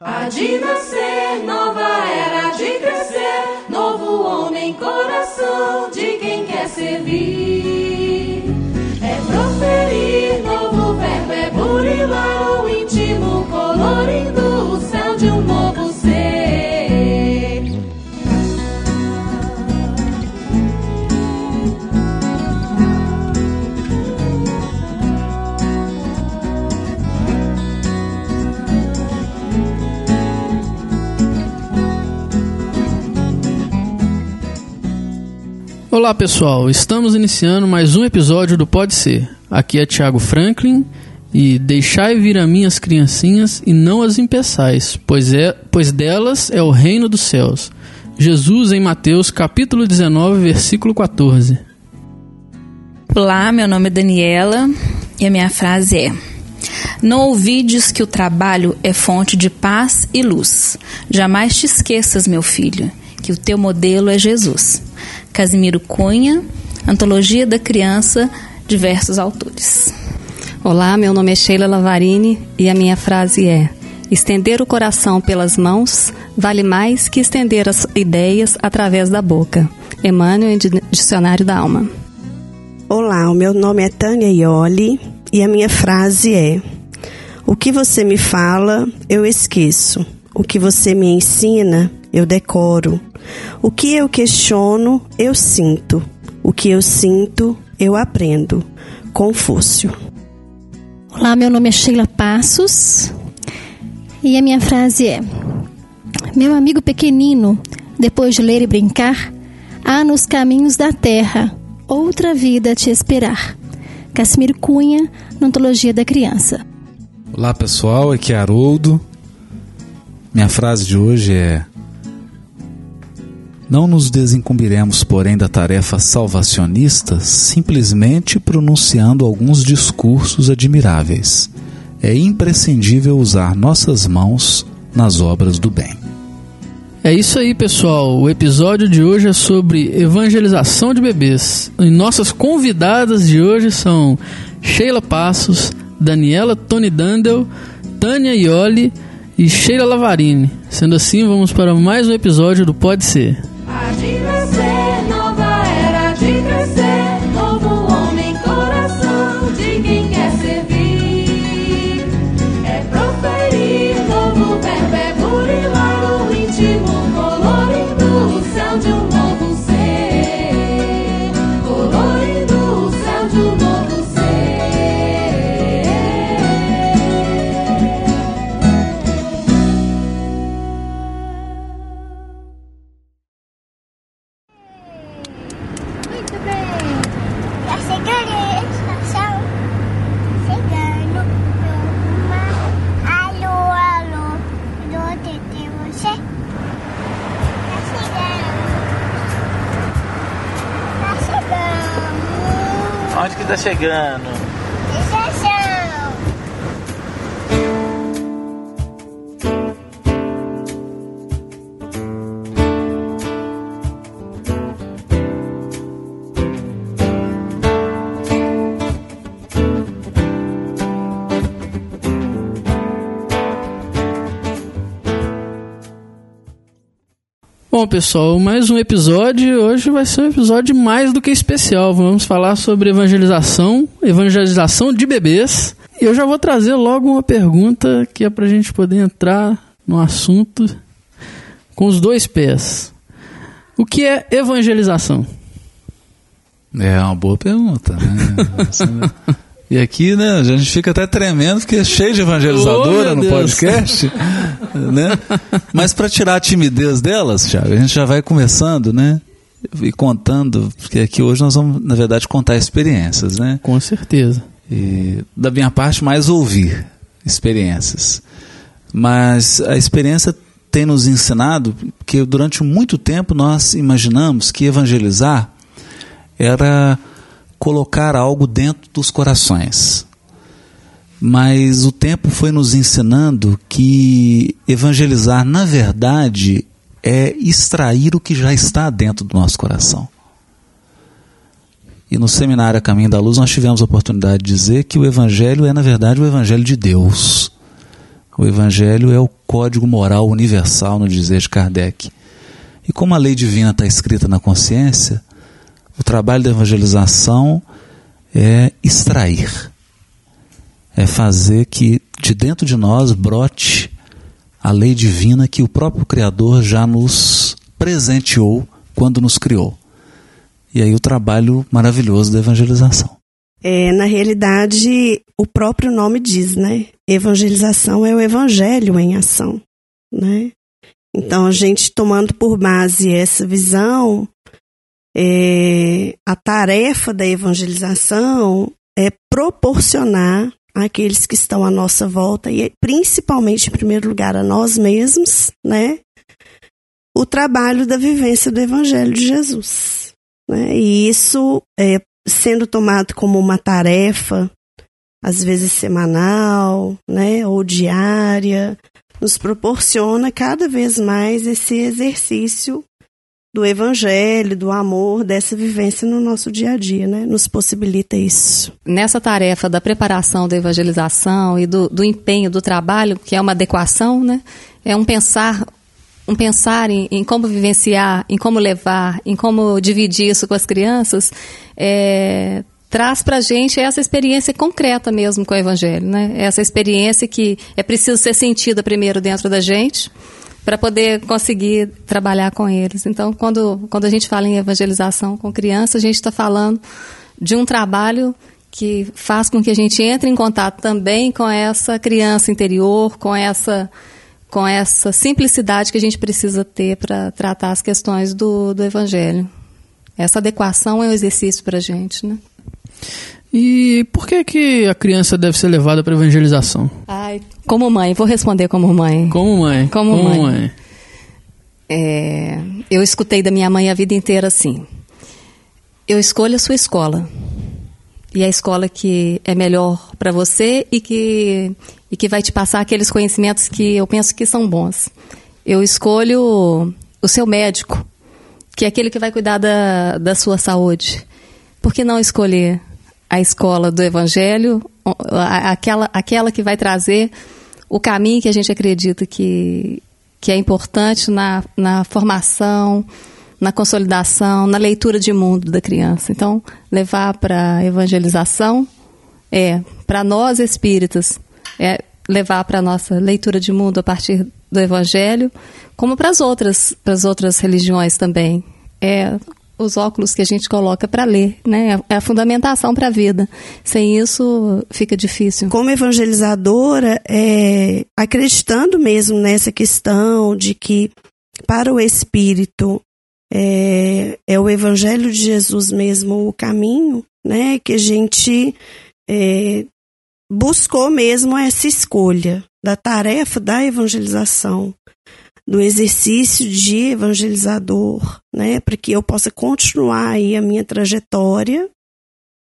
Há de nascer, nova era de crescer, novo homem, coração de quem quer servir. É proferir, Olá pessoal, estamos iniciando mais um episódio do Pode Ser. Aqui é Thiago Franklin e deixai vir a minhas criancinhas e não as impeçais, pois, é, pois delas é o reino dos céus. Jesus em Mateus capítulo 19, versículo 14. Olá, meu nome é Daniela e a minha frase é: Não ouvides que o trabalho é fonte de paz e luz. Jamais te esqueças, meu filho, que o teu modelo é Jesus. Casimiro Cunha, Antologia da Criança, diversos autores. Olá, meu nome é Sheila Lavarini e a minha frase é: Estender o coração pelas mãos vale mais que estender as ideias através da boca. Emmanuel, em Dicionário da Alma. Olá, o meu nome é Tânia Ioli e a minha frase é: O que você me fala, eu esqueço. O que você me ensina, eu decoro. O que eu questiono, eu sinto. O que eu sinto, eu aprendo. Confúcio. Olá, meu nome é Sheila Passos e a minha frase é: Meu amigo pequenino, depois de ler e brincar, há nos caminhos da terra outra vida a te esperar. Casimiro Cunha, na Antologia da Criança. Olá pessoal, aqui é Haroldo. Minha frase de hoje é: Não nos desincumbiremos, porém, da tarefa salvacionista simplesmente pronunciando alguns discursos admiráveis. É imprescindível usar nossas mãos nas obras do bem. É isso aí, pessoal. O episódio de hoje é sobre evangelização de bebês. E nossas convidadas de hoje são Sheila Passos, Daniela Tony Dandel, Tânia Ioli e Sheila Lavarini. Sendo assim, vamos para mais um episódio do Pode Ser. Há chegando. Bom, pessoal, mais um episódio. Hoje vai ser um episódio mais do que especial. Vamos falar sobre evangelização, evangelização de bebês. E eu já vou trazer logo uma pergunta que é para a gente poder entrar no assunto com os dois pés. O que é evangelização? É uma boa pergunta, né? E aqui, né, a gente fica até tremendo porque é cheio de Oh, evangelizadora meu no Deus. podcast, né? Mas para tirar a timidez delas, Thiago, a gente já vai começando, né? E contando, porque aqui hoje nós vamos, na verdade, contar experiências, né? Com certeza. E da minha parte, mais ouvir experiências. Mas a experiência tem nos ensinado que durante muito tempo nós imaginamos que evangelizar era colocar algo dentro dos corações. Mas o tempo foi nos ensinando que evangelizar, na verdade, é extrair o que já está dentro do nosso coração. E no seminário A Caminho da Luz nós tivemos a oportunidade de dizer que o Evangelho é, na verdade, o Evangelho de Deus. O Evangelho é o código moral universal, no dizer de Kardec. E como a lei divina está escrita na consciência, o trabalho da evangelização é extrair, é fazer que de dentro de nós brote a lei divina que o próprio Criador já nos presenteou quando nos criou. E aí o trabalho maravilhoso da evangelização. É, na realidade, o próprio nome diz, né? Evangelização é o evangelho em ação, né? Então, a gente tomando por base essa visão, é, a tarefa da evangelização é proporcionar àqueles que estão à nossa volta, e principalmente, em primeiro lugar, a nós mesmos, né? O trabalho da vivência do Evangelho de Jesus. Né? E isso é, sendo tomado como uma tarefa, às vezes semanal, né, ou diária, nos proporciona cada vez mais esse exercício do evangelho, do amor, dessa vivência no nosso dia a dia, né? Nos possibilita isso. Nessa tarefa da preparação da evangelização e do, do empenho do trabalho, que é uma adequação, né? É um pensar um pensar em, em, como vivenciar, em como levar, em como dividir isso com as crianças, é, traz para a gente essa experiência concreta mesmo com o Evangelho, né? Essa experiência que é preciso ser sentida primeiro dentro da gente para poder conseguir trabalhar com eles. Então, quando, quando a gente fala em evangelização com criança, a gente está falando de um trabalho que faz com que a gente entre em contato também com essa criança interior, com essa com essa simplicidade que a gente precisa ter para tratar as questões do, do Evangelho. Essa adequação é um exercício para a gente, né? E por que que a criança deve ser levada para evangelização? Ai, como mãe, vou responder como mãe. Como mãe. Como, como mãe. mãe. É, eu escutei da minha mãe a vida inteira assim. Eu escolho a sua escola. E a escola que é melhor para você e que e que vai te passar aqueles conhecimentos que eu penso que são bons. Eu escolho o seu médico, que é aquele que vai cuidar da, da sua saúde. Por que não escolher a escola do Evangelho, aquela, aquela que vai trazer o caminho que a gente acredita que, que é importante na, na formação, na consolidação, na leitura de mundo da criança. Então, levar para a evangelização é, para nós espíritas, é levar para a nossa leitura de mundo a partir do Evangelho, como para as outras, para as outras religiões também. É os óculos que a gente coloca para ler, né? É a fundamentação para a vida. Sem isso fica difícil. Como evangelizadora, é, acreditando mesmo nessa questão de que para o espírito é, é o evangelho de Jesus mesmo o caminho, né? Que a gente é, buscou mesmo essa escolha da tarefa da evangelização, do exercício de evangelizador, né, para que eu possa continuar aí a minha trajetória,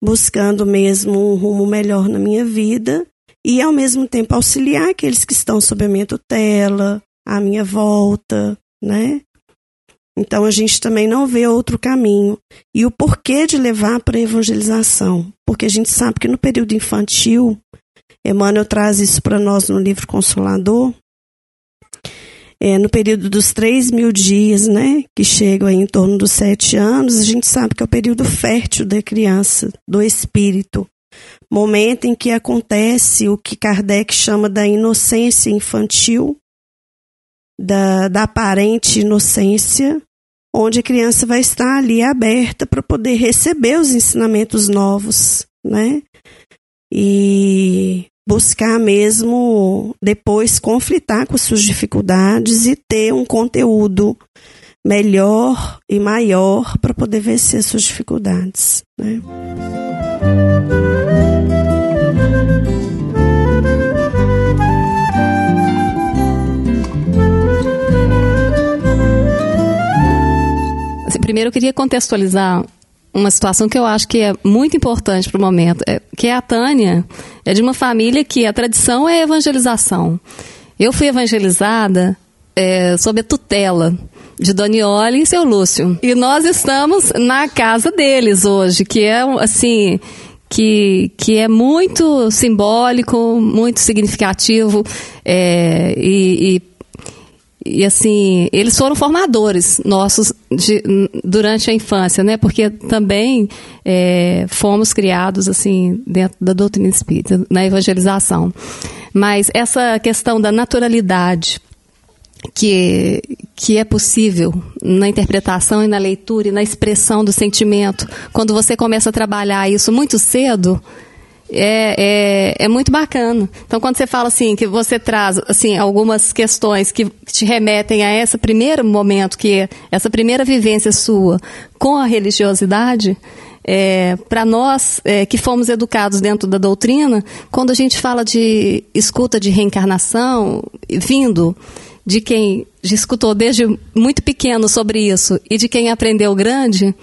buscando mesmo um rumo melhor na minha vida e ao mesmo tempo auxiliar aqueles que estão sob a minha tutela, à minha volta, né? Então a gente também não vê outro caminho. E o porquê de levar para a evangelização? Porque a gente sabe que no período infantil, Emmanuel traz isso para nós no livro Consolador, é, no período dos três mil dias, né, que chegam em torno dos sete anos, a gente sabe que é o período fértil da criança, do espírito. Momento em que acontece o que Kardec chama da inocência infantil, da, da aparente inocência, onde a criança vai estar ali aberta para poder receber os ensinamentos novos, né? E buscar mesmo depois conflitar com as suas dificuldades e ter um conteúdo melhor e maior para poder vencer as suas dificuldades. Né? Assim, primeiro eu queria contextualizar uma situação que eu acho que é muito importante para o momento, é, que é a Tânia, é de uma família que a tradição é a evangelização. Eu fui evangelizada é, sob a tutela de Donioli e seu Lúcio. E nós estamos na casa deles hoje, que é assim que, que é muito simbólico, muito significativo é, e, e e assim, eles foram formadores nossos de, durante a infância, né? Porque também é, fomos criados assim dentro da doutrina espírita, na evangelização. Mas essa questão da naturalidade que, que é possível na interpretação e na leitura e na expressão do sentimento, quando você começa a trabalhar isso muito cedo, é, é, é, muito bacana. Então, quando você fala assim, que você traz assim, algumas questões que te remetem a esse primeiro momento, que é essa primeira vivência sua com a religiosidade, é, para nós é, que fomos educados dentro da doutrina, quando a gente fala de escuta de reencarnação, vindo de quem escutou desde muito pequeno sobre isso e de quem aprendeu grande,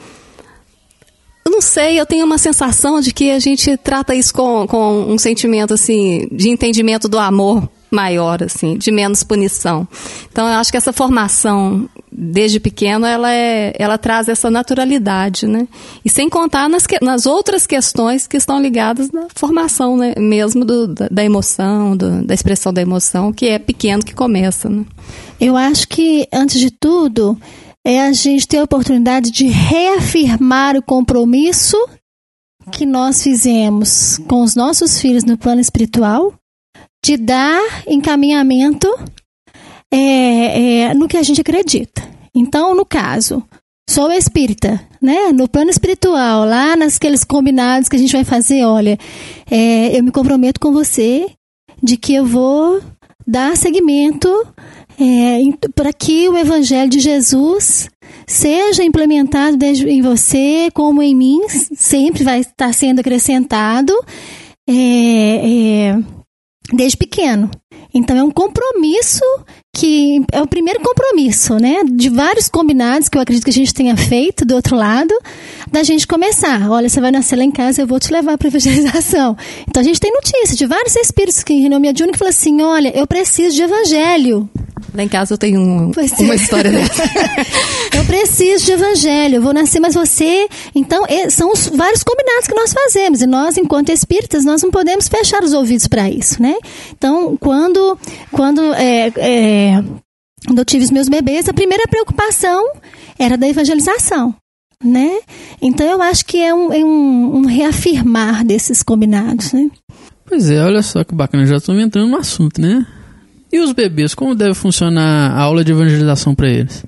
eu não sei, eu tenho uma sensação de que a gente trata isso com, com um sentimento assim de entendimento do amor maior, assim, de menos punição. Então, eu acho que essa formação desde pequeno, ela, é, ela traz essa naturalidade, né? E sem contar nas, nas outras questões que estão ligadas na formação, né? Mesmo do, da, da, emoção, do, da expressão da emoção, que é pequeno que começa, né? Eu acho que, antes de tudo, é a gente ter a oportunidade de reafirmar o compromisso que nós fizemos com os nossos filhos no plano espiritual, de dar encaminhamento é, é, no que a gente acredita. Então, no caso, sou espírita, né? No plano espiritual, lá naqueles combinados que a gente vai fazer, olha, é, eu me comprometo com você de que eu vou dar seguimento é, para que o Evangelho de Jesus seja implementado em você, como em mim, sempre vai estar sendo acrescentado. É, é, desde pequeno. Então é um compromisso que é o primeiro compromisso, né? De vários combinados que eu acredito que a gente tenha feito do outro lado, da gente começar. Olha, você vai nascer lá em casa, eu vou te levar para evangelização. Então a gente tem notícia de vários espíritos que em nome mediúnica que falam assim: olha, eu preciso de evangelho. Lá em casa eu tenho um, uma história dessa. eu preciso de evangelho, eu vou nascer, mas você. Então, são os vários combinados que nós fazemos. E nós, enquanto espíritas, nós não podemos fechar os ouvidos para isso, né? Então, quando, quando, é, é, quando eu tive os meus bebês, a primeira preocupação era da evangelização. Né? Então eu acho que é um, é um, um reafirmar desses combinados, né? Pois é, olha só que bacana, já estamos entrando no assunto, né? E os bebês, como deve funcionar a aula de evangelização para eles?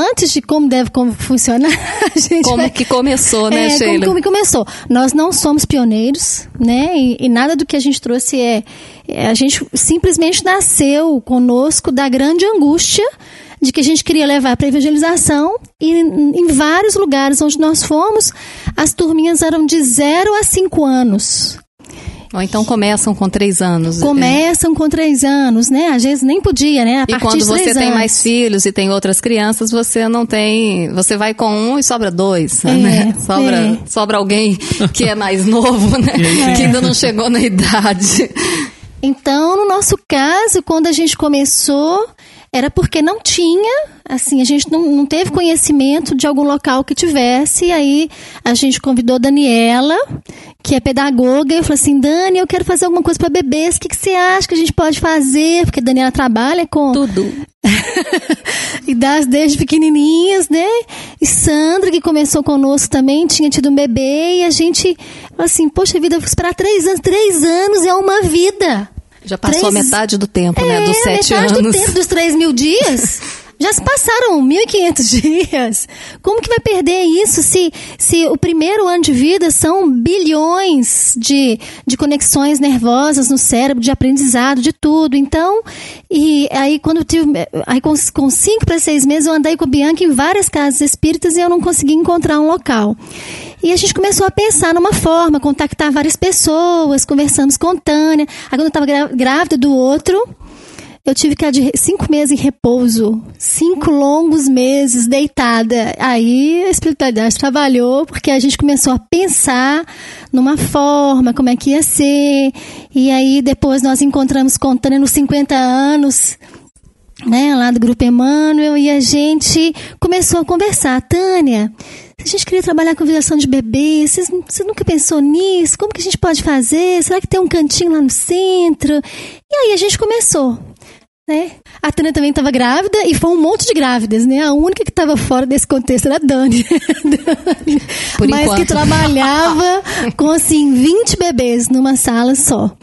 Antes de como deve como funcionar, a gente como vai... que começou, né, é, Sheila? Como, como começou? Nós não somos pioneiros, né? E, e, nada do que a gente trouxe é, é, a gente simplesmente nasceu conosco da grande angústia de que a gente queria levar para evangelização e em vários lugares onde nós fomos, as turminhas eram de 0 a 5 anos. Ou então começam com três anos. É. Começam é. com três anos, né? Às vezes nem podia, né? A e quando você tem mais filhos e tem outras crianças, você não tem. Você vai com um e sobra dois, é, né? Sobra, é. sobra alguém que é mais novo, né? É. Que ainda não chegou na idade. Então, no nosso caso, quando a gente começou, era porque não tinha, assim, a gente não, não teve conhecimento de algum local que tivesse, e aí a gente convidou Daniela, que é pedagoga, e eu falei assim, Dani, eu quero fazer alguma coisa para bebês, o que, que você acha que a gente pode fazer? Porque a Daniela trabalha com... Tudo. e das desde pequenininhas, né? E Sandra, que começou conosco também, tinha tido um bebê, e a gente, assim, poxa vida, esperar três anos, três anos é uma vida. Já passou três... a metade do tempo, né? é, né? Dos sete metade anos. do tempo dos três mil dias. Já se passaram 1.500 dias. Como que vai perder isso se, se o primeiro ano de vida são bilhões de, de conexões nervosas no cérebro, de aprendizado, de tudo. Então, e aí quando eu tive, aí com, com cinco para seis meses eu andei com a Bianca em várias casas espíritas e eu não consegui encontrar um local. E a gente começou a pensar numa forma, contactar várias pessoas, conversamos com Tânia. Aí quando eu estava grávida do outro, eu tive que de cinco meses em repouso, cinco longos meses deitada. Aí a espiritualidade trabalhou porque a gente começou a pensar numa forma, como é que ia ser. E aí depois nós encontramos nos 50 anos né, lá do Grupo Emmanuel, e a gente começou a conversar. Tânia, a gente queria trabalhar com violação de bebês, você, você nunca pensou nisso? Como que a gente pode fazer? Será que tem um cantinho lá no centro? E aí a gente começou. Né? A Tânia também estava grávida e foi um monte de grávidas, né? A única que estava fora desse contexto era a Dani. Dani. Mas enquanto. que trabalhava com assim 20 bebês numa sala só.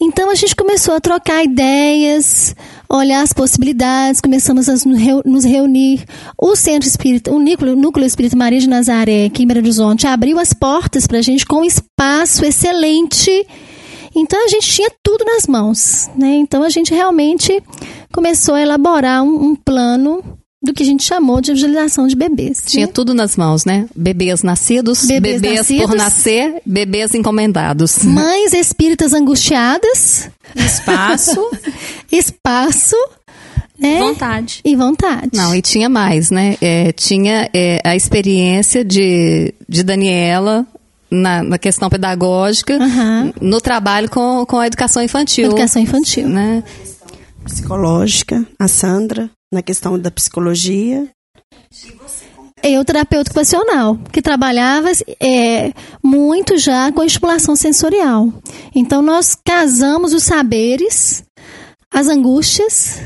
Então a gente começou a trocar ideias, olhar as possibilidades, começamos a nos reu- nos reunir. O Centro Espírita, o Núcleo, Núcleo Espírita Maria de Nazaré, aqui em Belo Horizonte, abriu as portas para a gente com um espaço excelente. Então a gente tinha tudo nas mãos, né? Então a gente realmente começou a elaborar um, um plano do que a gente chamou de evangelização de bebês. Tinha né? tudo nas mãos, né? Bebês nascidos, Bebês bebês, nascidos. por nascer, bebês encomendados. Mães espíritas angustiadas, Espaço, espaço, né? vontade. E vontade. Não, e tinha mais, né? É, tinha é, a experiência de, de Daniela na, na questão pedagógica, Aham. no trabalho com, com a educação infantil. Educação infantil. Né? Psicológica, a Sandra, na questão da psicologia. Eu, terapeuta ocupacional, que trabalhava é, muito já com estimulação sensorial. Então, nós casamos os saberes, as angústias,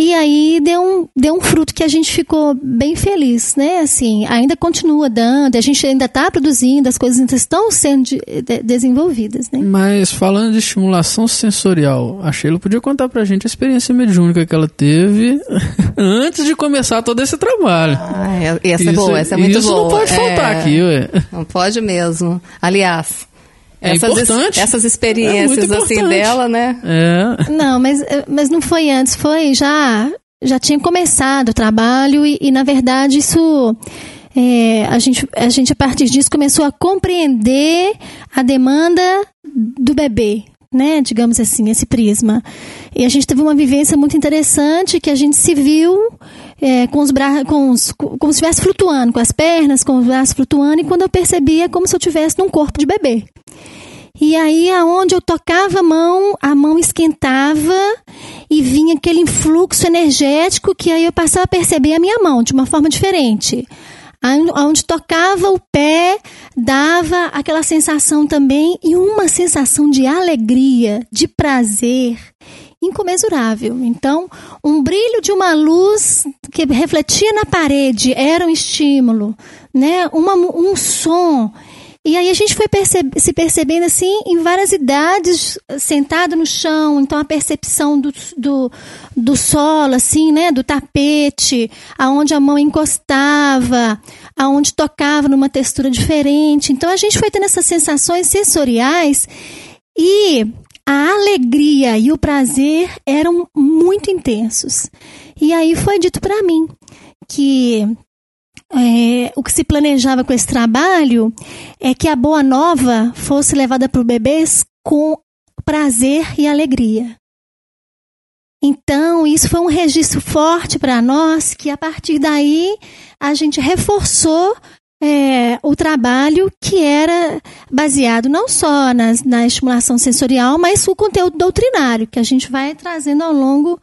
e aí deu um, deu um fruto que a gente ficou bem feliz, né? Assim, ainda continua dando, a gente ainda está produzindo, as coisas ainda estão sendo de- de- desenvolvidas, né? Mas falando de estimulação sensorial, a Sheila podia contar pra gente a experiência mediúnica que ela teve antes de começar todo esse trabalho. Ah, é- essa é Isso- boa, essa é muito isso boa. não pode faltar É, aqui, ué. Não pode mesmo. Aliás, É essas, importante. essas É experiências muito assim dela, né? É. Não, mas, mas não foi antes, foi já já tinha começado o trabalho e, e, na verdade isso é, a gente a gente a partir disso começou a compreender a demanda do bebê, né? Digamos assim, esse prisma. E a gente teve uma vivência muito interessante que a gente se viu é, com os braços, com os, com- como se estivesse flutuando, com as pernas, com os braços flutuando, e quando eu percebia como se eu tivesse num corpo de bebê. E aí, aonde eu tocava a mão, a mão esquentava e vinha aquele influxo energético que aí eu passava a perceber a minha mão de uma forma diferente. Aonde tocava o pé, dava aquela sensação também e uma sensação de alegria, de prazer incomensurável. Então, um brilho de uma luz que refletia na parede era um estímulo, né? Uma, um som. E aí a gente foi se percebendo assim em várias idades, sentado no chão, então a percepção do, do, do solo, assim, né, do tapete, aonde a mão encostava, aonde tocava numa textura diferente. Então a gente foi tendo essas sensações sensoriais e a alegria e o prazer eram muito intensos. E aí foi dito para mim que é, o que se planejava com esse trabalho é que a boa nova fosse levada para os bebês com prazer e alegria. Então, isso foi um registro forte para nós, que a partir daí a gente reforçou é, o trabalho que era baseado não só nas, na estimulação sensorial, mas o conteúdo doutrinário, que a gente vai trazendo ao longo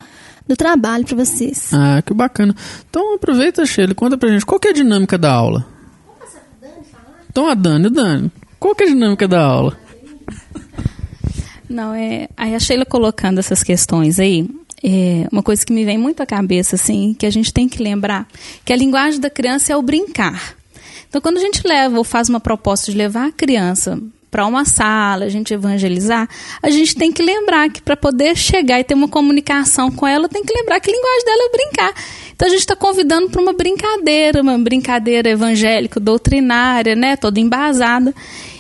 do trabalho para vocês. Ah, que bacana. Então aproveita, Sheila, conta pra gente qual que é a dinâmica da aula. Então a Dani, Dani, qual que é a dinâmica da aula? Não, é. Aí a Sheila colocando essas questões aí, é uma coisa que me vem muito à cabeça, assim, que a gente tem que lembrar, que a linguagem da criança é o brincar. Então, quando a gente leva ou faz uma proposta de levar a criança para uma sala, a gente evangelizar, a gente tem que lembrar que para poder chegar e ter uma comunicação com ela, tem que lembrar que a linguagem dela é brincar. Então a gente está convidando para uma brincadeira, uma brincadeira evangélica, doutrinária, né, toda embasada.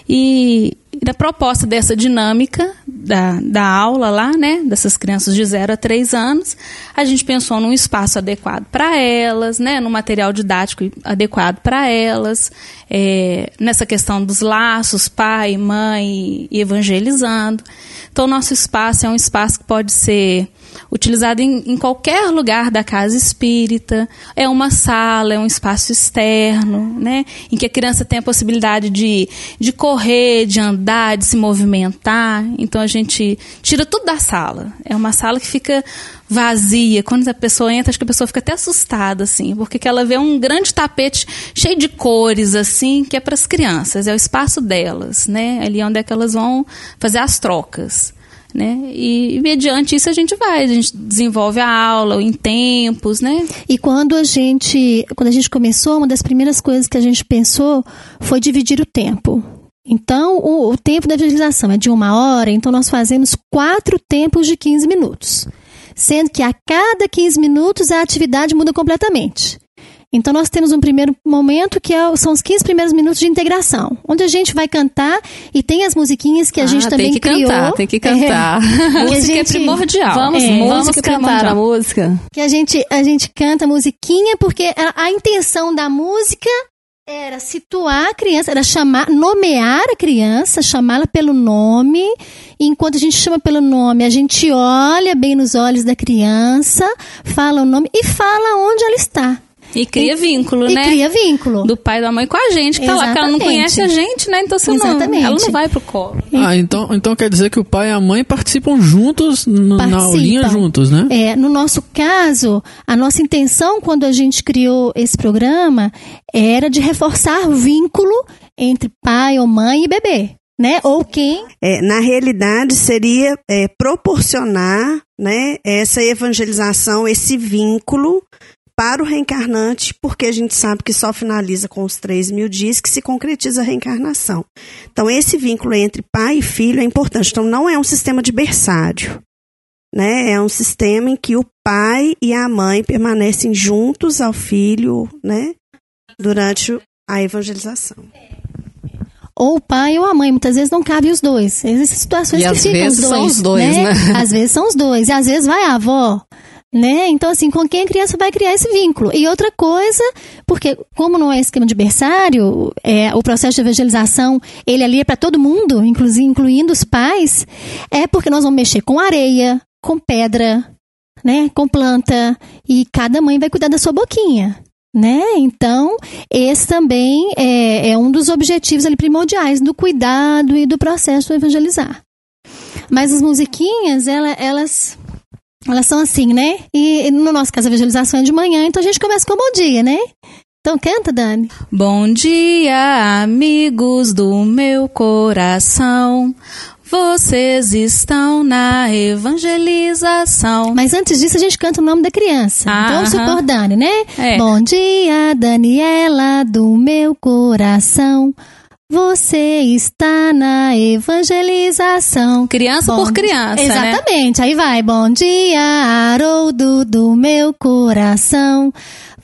E, e na proposta dessa dinâmica da, da aula lá, né, dessas crianças de 0 a 3 anos, a gente pensou num espaço adequado para elas, né, num material didático adequado para elas, é, nessa questão dos laços, pai, mãe evangelizando. Então, o nosso espaço é um espaço que pode ser utilizado em, em, qualquer lugar da casa espírita. É uma sala, é um espaço externo, né? Em que a criança tem a possibilidade de, de correr, de andar, de se movimentar. Então a gente tira tudo da sala. É uma sala que fica vazia. Quando a pessoa entra, acho que a pessoa fica até assustada, assim, porque que ela vê um grande tapete cheio de cores, assim, que é para as crianças, é o espaço delas, né? Ali onde é que elas vão fazer as trocas. Né? E, mediante isso a gente vai, a gente desenvolve a aula em tempos, né? E quando a gente, quando a gente começou, uma das primeiras coisas que a gente pensou foi dividir o tempo. Então, o, o tempo da evangelização é de uma hora, então nós fazemos quatro tempos de 15 minutos. Sendo que a cada 15 minutos a atividade muda completamente. Então, nós temos um primeiro momento que é, são os 15 primeiros minutos de integração, onde a gente vai cantar e tem as musiquinhas que a gente ah, também tem que criou. Cantar, tem que cantar. É, música gente, é primordial. Vamos, é, vamos música cantar primordial. a música. Que a gente, a gente canta a musiquinha porque a, a intenção da música era situar a criança, era chamar, nomear a criança, chamá-la pelo nome. E enquanto a gente chama pelo nome, a gente olha bem nos olhos da criança, fala o nome e fala onde ela está. E cria vínculo, e né? cria vínculo. Do pai e da mãe com a gente, que tá lá, porque ela não Exatamente. conhece a gente, né? Então você não, Exatamente. ela não vai pro colo. Ah, então, então quer dizer que o pai e a mãe participam juntos no- na Participam. aulinha juntos, né? É, no nosso caso, a nossa intenção quando a gente criou esse programa era de reforçar o vínculo entre pai ou mãe e bebê, né? Ou quem É, na realidade, seria é, proporcionar né, essa evangelização, esse vínculo para o reencarnante, porque a gente sabe que só finaliza com os 3 mil dias que se concretiza a reencarnação. Então, esse vínculo entre pai e filho é importante. Então, não é um sistema de berçário. Né? É um sistema em que o pai e a mãe permanecem juntos ao filho né? durante a evangelização. ou o pai ou a mãe, muitas vezes não cabe os dois. Existem situações E que às ficam vezes os dois, são os dois, né? Às vezes são os dois, e às vezes vai a avó, né? Então assim, com quem a criança vai criar esse vínculo. E outra coisa, porque como não é esquema de berçário, é, o processo de evangelização, ele ali é para todo mundo, inclusive incluindo os pais, é porque nós vamos mexer com areia, com pedra, né, com planta, e cada mãe vai cuidar da sua boquinha. Né? Então, esse também é, é um dos objetivos ali primordiais do cuidado e do processo do evangelizar. Mas as musiquinhas, ela- elas, elas são assim, né? E, e no nosso caso, a evangelização é de manhã, então a gente começa com bom dia, né? Então canta, Dani. Bom dia, amigos do meu coração. Vocês estão na evangelização. Mas antes disso, a gente canta o nome da criança. Ah, então supor Dani, né? É. Bom dia, Daniela do meu coração. Você está na evangelização. Criança Bom por criança, né? Exatamente. Aí vai. Bom dia, Haroldo do meu coração.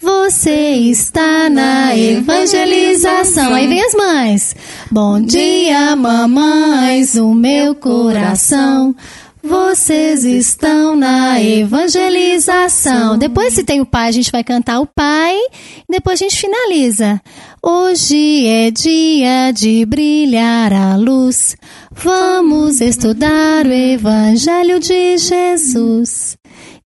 Você está na evangelização. Aí vem as mães. Bom dia, mamães do meu coração. Vocês estão na evangelização. Depois, se tem o pai, a gente vai cantar o pai. E depois a gente finaliza. Hoje é dia de brilhar a luz. Vamos estudar o Evangelho de Jesus.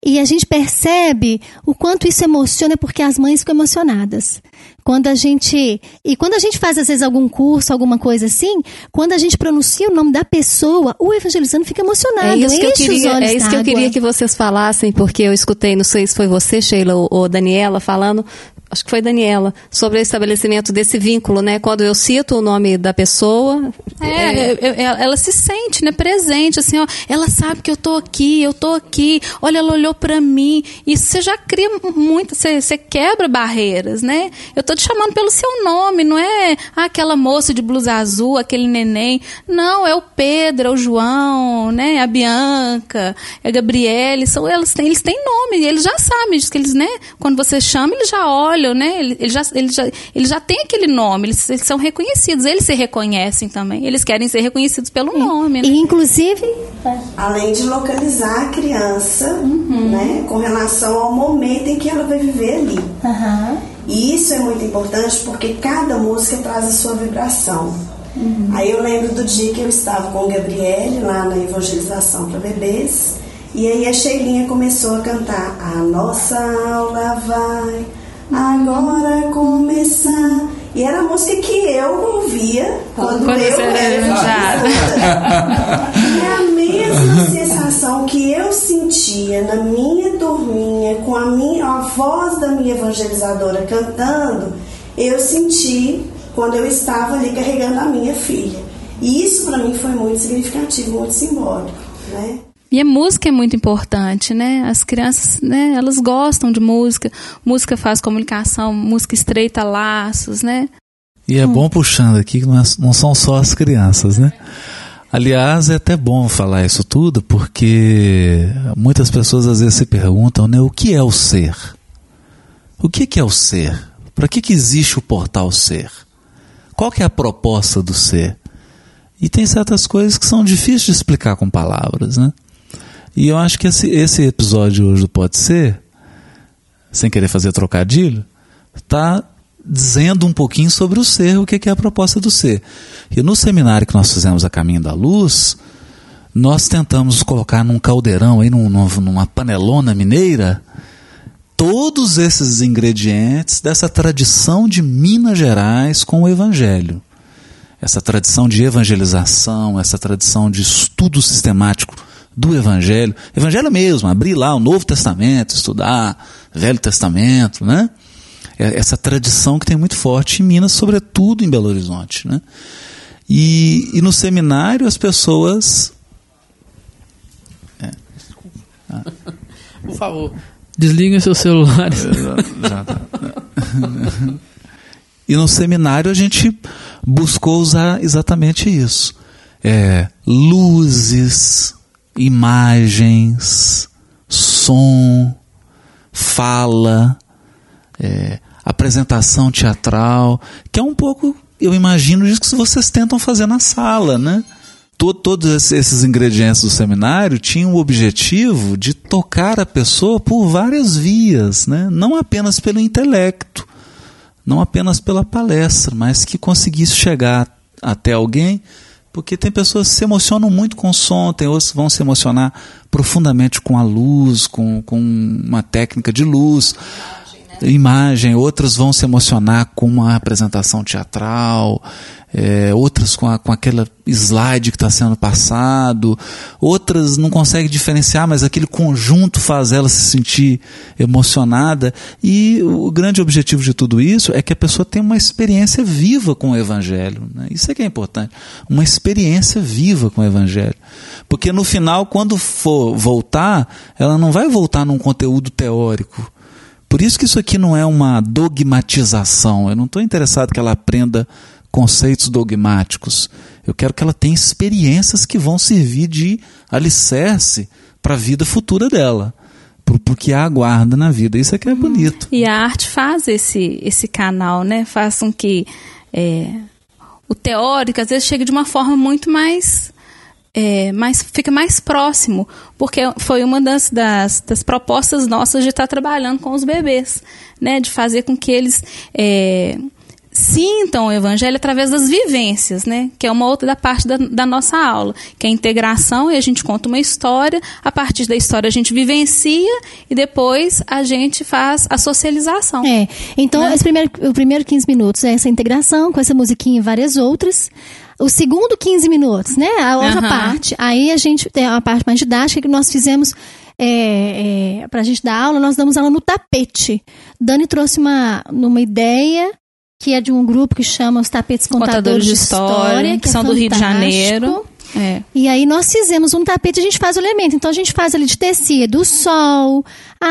E a gente percebe o quanto isso emociona porque as mães ficam emocionadas. Quando a gente. E quando a gente faz, às vezes, algum curso, alguma coisa assim, quando a gente pronuncia o nome da pessoa, o evangelizando fica emocionado. É isso que eu queria, é isso que eu queria que vocês falassem, porque eu escutei, não sei se foi você, Sheila ou, ou Daniela, falando, acho que foi Daniela, sobre o estabelecimento desse vínculo, né? Quando eu cito o nome da pessoa. É, eu- ela, se sente, né, presente, assim, ó, ela sabe que eu tô aqui, eu tô aqui, olha, ela olhou pra mim, e você já cria muito, você, você quebra barreiras, né? Eu tô te chamando pelo seu nome, não é ah, aquela moça de blusa azul, aquele neném, não, é o Pedro, é o João, né, a Bianca, é a Gabriele, são, elas têm, eles têm nome, eles já sabem, diz que eles, né, quando você chama, eles já olham, né, eles, já, eles já, eles já têm aquele nome, eles, eles são reconhecidos, eles se reconhecem também, eles querem ser reconhecidos pelo nome, né? E inclusive. Além de localizar a criança, né, com relação ao momento em que ela vai viver ali. Aham. E isso é muito importante porque cada música traz a sua vibração. Aí eu lembro do dia que eu estava com o Gabriele lá na evangelização para bebês. E aí a Sheilinha começou a cantar A nossa aula vai agora começar E era a música que eu ouvia quando, Quando eu era evangelizada. É a mesma sensação que eu sentia na minha turminha, com a, minha, a voz da minha evangelizadora cantando, eu senti quando eu estava ali carregando a minha filha. E isso para mim foi muito significativo, muito simbólico, né? E a música é muito importante, né? As crianças, né, elas gostam de música. Música faz comunicação, música estreita laços, né? E é bom puxando aqui que não, é- não são só as crianças, né? Aliás, é até bom falar isso tudo, porque muitas pessoas às vezes se perguntam, né, o que é o ser? O que que é o ser? Para que, que existe o portal ser? Qual que é a proposta do ser? E tem certas coisas que são difíceis de explicar com palavras, né? E eu acho que esse, esse episódio hoje do Pode Ser, sem querer fazer trocadilho, está dizendo um pouquinho sobre o ser, o que é a proposta do ser. E no seminário que nós fizemos a Caminho da Luz, nós tentamos colocar num caldeirão, aí, num- numa panelona mineira, todos esses ingredientes dessa tradição de Minas Gerais com o Evangelho. Essa tradição de evangelização, essa tradição de estudo sistemático do Evangelho. Evangelho mesmo, abrir lá o Novo Testamento, estudar Velho Testamento, né? É Essa tradição que tem muito forte em Minas, sobretudo em Belo Horizonte, né? E, e no seminário as pessoas Por favor, desliguem seus celulares. Já tá. E no seminário a gente buscou usar exatamente isso. É, luzes, imagens, som, fala, é, apresentação teatral, que é um pouco, eu imagino, isso que vocês tentam fazer na sala, né? To- Todos esses ingredientes do seminário tinham o objetivo de tocar a pessoa por várias vias, né? não apenas pelo intelecto, não apenas pela palestra, mas que conseguisse chegar até alguém, porque tem pessoas que se emocionam muito com o som, tem outros que vão se emocionar profundamente com a luz, com, com uma técnica de luz, imagem, outras vão se emocionar com uma apresentação teatral, é, outras com, a, com aquela slide que está sendo passado, outras não conseguem diferenciar, mas aquele conjunto faz ela se sentir emocionada. E o grande objetivo de tudo isso é que a pessoa tenha uma experiência viva com o Evangelho. né? Isso é que é importante. Uma experiência viva com o Evangelho. Porque no final, quando for voltar, ela não vai voltar num conteúdo teórico. Por isso que isso aqui não é uma dogmatização. Eu não estou interessado que ela aprenda conceitos dogmáticos. Eu quero que ela tenha experiências que vão servir de alicerce para a vida futura dela, para o que a aguarda na vida. Isso é que é bonito. E a arte faz esse, esse canal, né? Faz com que é, o teórico às vezes chegue de uma forma muito mais. É, mais fica mais próximo, porque foi uma das, das, das propostas nossas de estar trabalhando com os bebês, né? De fazer com que eles é, sintam o evangelho através das vivências, né? Que é uma outra da parte da, da nossa aula, que é a integração e a gente conta uma história, a partir da história a gente vivencia e depois a gente faz a socialização. É. Então, esse primeiro, o primeiro 15 minutos é essa integração com essa musiquinha e várias outras. O segundo 15 minutos, né? A outra Aham. parte. Aí a gente tem a parte mais didática que nós fizemos é, é, para a gente dar aula, nós damos aula no tapete. Dani trouxe uma, uma ideia que é de um grupo que chama os Tapetes Contadores, de História, que é são do Rio de. Janeiro. É. E aí nós fizemos um tapete, a gente faz o elemento. Então a gente faz ali de tecido, o sol, a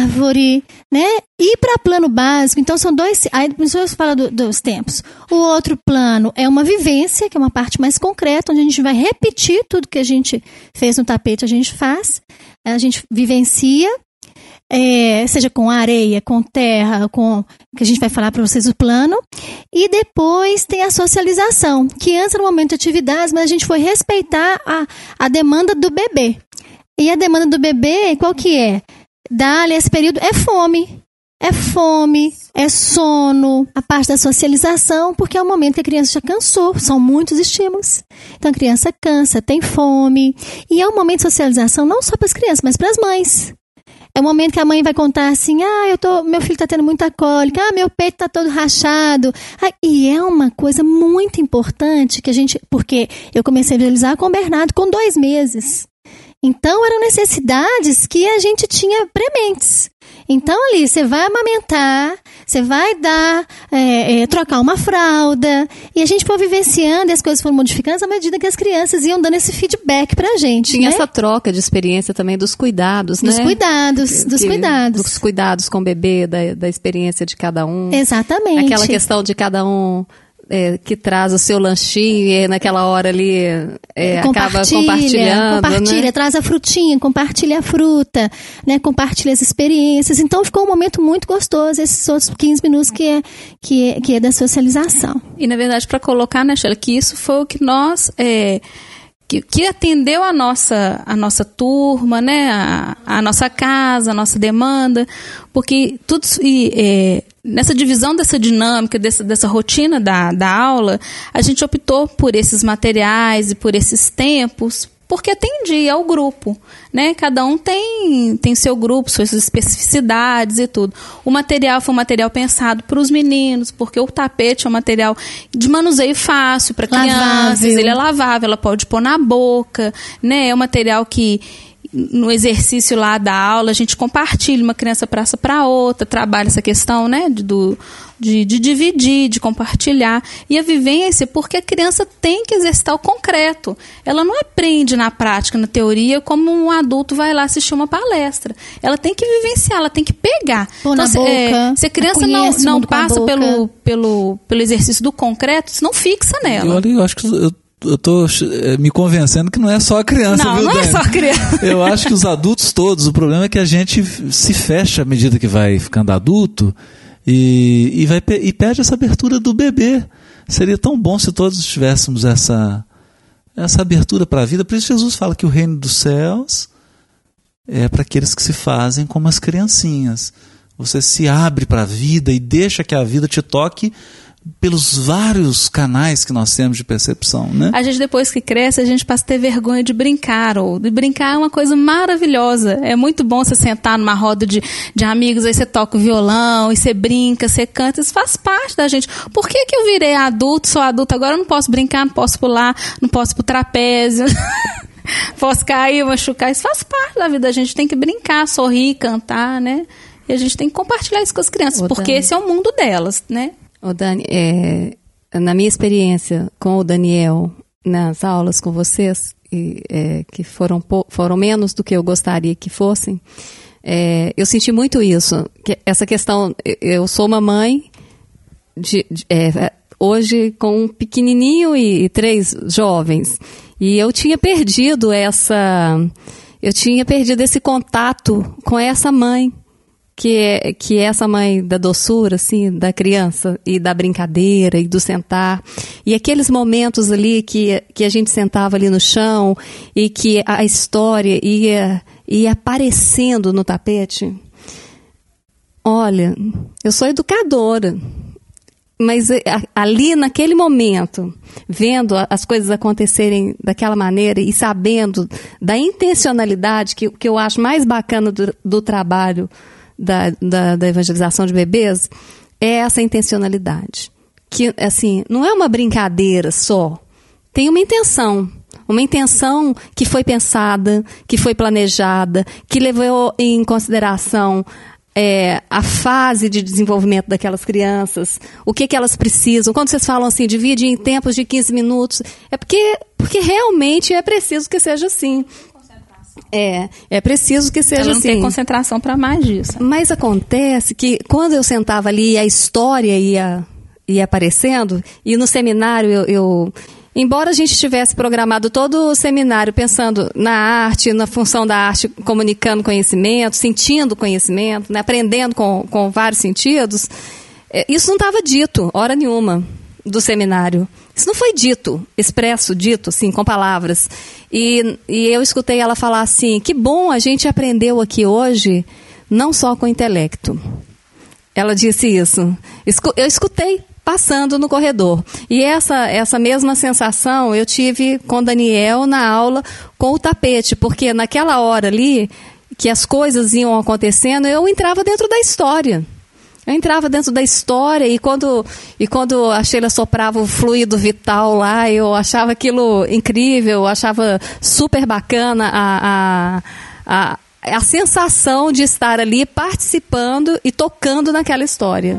árvore, né? E para plano básico, então são dois. Aí você fala do- dos tempos. O outro plano é uma vivência, que é uma parte mais concreta, onde a gente vai repetir tudo que a gente fez no tapete, a gente faz, a gente vivencia. é, seja com areia, com terra, com que a gente vai falar para vocês o plano. E depois tem a socialização, que antes era momento de atividades, mas a gente foi respeitar a, a demanda do bebê. E a demanda do bebê, qual que é? Dá-lhe esse período é fome. É fome, é sono, a parte da socialização, porque é o momento que a criança já cansou, são muitos estímulos. Então a criança cansa, tem fome. E é um momento de socialização não só para as crianças, mas para as mães. É o momento que a mãe vai contar assim: ah, eu tô, meu filho está tendo muita cólica, ah, meu peito está todo rachado. Ah, e é uma coisa muito importante que a gente. Porque eu comecei a visualizar com o Bernardo com dois meses. Então eram necessidades que a gente tinha prementes. Então ali você vai amamentar, você vai dar, é, é, trocar uma fralda e a gente foi vivenciando e as coisas foram modificando à medida que as crianças iam dando esse feedback pra gente. Tinha né? essa troca de experiência também dos cuidados, Dos né? cuidados, dos Que- cuidados. Dos cuidados com o bebê, da, da experiência de cada um. Exatamente. Aquela questão de cada um é, que traz o seu lanchinho e naquela hora ali é, acaba compartilhando. compartilha, né? traz a frutinha, compartilha a fruta, né? Compartilha as experiências. Então ficou um momento muito gostoso esses outros 15 minutos que é, que é, que é da socialização. E, na verdade, para colocar, né, Sheila, que isso foi o que nós. é, que, que atendeu a nossa, a nossa turma, né, a, a nossa casa, a nossa demanda, porque tudo e, é, nessa divisão dessa dinâmica, dessa, dessa rotina da, da aula, a gente optou por esses materiais e por esses tempos, porque atendia ao grupo, né? Cada um tem tem seu grupo, suas especificidades e tudo. O material foi um material pensado para os meninos, porque o tapete é um material de manuseio fácil para crianças, ele é lavável, ela pode pôr na boca, né? É um material que no exercício lá da aula a gente compartilha uma criança praça para outra, trabalha essa questão, né, de, do, de, de dividir, de compartilhar e a vivência, porque a criança tem que exercitar o concreto. Ela não aprende na prática, na teoria, como um adulto vai lá assistir uma palestra. Ela tem que vivenciar, ela tem que pegar. Pôr na se, boca, é, se a criança não, não passa pelo, pelo, pelo exercício do concreto, isso não fixa nela. Eu, eu acho que eu, eu tô eh, me convencendo que não é só a criança, Não, viu, não é Dani? só a criança. Eu acho que os adultos todos, o problema é que a gente se fecha à medida que vai ficando adulto e, e, vai, e perde essa abertura do bebê. Seria tão bom se todos tivéssemos essa, essa abertura para a vida. Por isso Jesus fala que o reino dos céus é para aqueles que se fazem como as criancinhas. Você se abre para a vida e deixa que a vida te toque pelos vários canais que nós temos de percepção, né? A gente, depois que cresce, a gente passa a ter vergonha de brincar. Ou de brincar é uma coisa maravilhosa. É muito bom você sentar numa roda de, de amigos, aí você toca o violão, e você brinca, você canta. Isso faz parte da gente. Por que, que eu virei adulto, sou adulto, agora eu não posso brincar, não posso pular, não posso ir pro trapézio. posso cair, machucar. Isso faz parte da vida. A gente tem que brincar, sorrir, cantar, né? E a gente tem que compartilhar isso com as crianças, Ô, porque esse é o mundo delas, né? Ô, Dani, é, na minha experiência com o Daniel nas aulas com vocês, e, é, que foram, foram menos do que eu gostaria que fossem, é, eu senti muito isso. que essa questão, eu sou uma mãe de, de- é, hoje com um pequenininho e, e três jovens. E eu tinha perdido essa. Eu tinha perdido esse contato com essa mãe. Que é, que é essa mãe da doçura, assim, da criança, e da brincadeira, e do sentar. E aqueles momentos ali que, que a gente sentava ali no chão, e que a história ia, ia aparecendo no tapete. Olha, eu sou educadora, mas eh, ali naquele momento, vendo as coisas acontecerem daquela maneira e sabendo da intencionalidade, que, que eu acho mais bacana do, do trabalho da, da, da evangelização de bebês, é essa intencionalidade. Que, assim, não é uma brincadeira só, tem uma intenção. Uma intenção que foi pensada, que foi planejada, que levou em consideração é, a fase de desenvolvimento daquelas crianças, o que, que elas precisam. Quando vocês falam assim, divide em tempos de 15 minutos, é porque, porque realmente é preciso que seja assim. É, é preciso que seja Ela não assim. tem concentração para mais disso. Mas acontece que quando eu sentava ali e a história ia, ia aparecendo, e no seminário eu, eu- Embora a gente tivesse programado todo o seminário pensando na arte, na função da arte, comunicando conhecimento, sentindo conhecimento, né, aprendendo com, com vários sentidos, é, isso não estava dito, hora nenhuma, do seminário. Isso não foi dito, expresso, dito, assim, com palavras. E, e eu escutei ela falar assim: que bom a gente aprendeu aqui hoje, não só com o intelecto. Ela disse isso. Eu escutei passando no corredor. E essa, essa mesma sensação eu tive com Daniel na aula com o tapete, porque naquela hora ali que as coisas iam acontecendo, eu entrava dentro da história. Eu entrava dentro da história e quando, e quando a Sheila soprava o fluido vital lá, eu achava aquilo incrível, achava super bacana a, a, a, a sensação de estar ali participando e tocando naquela história.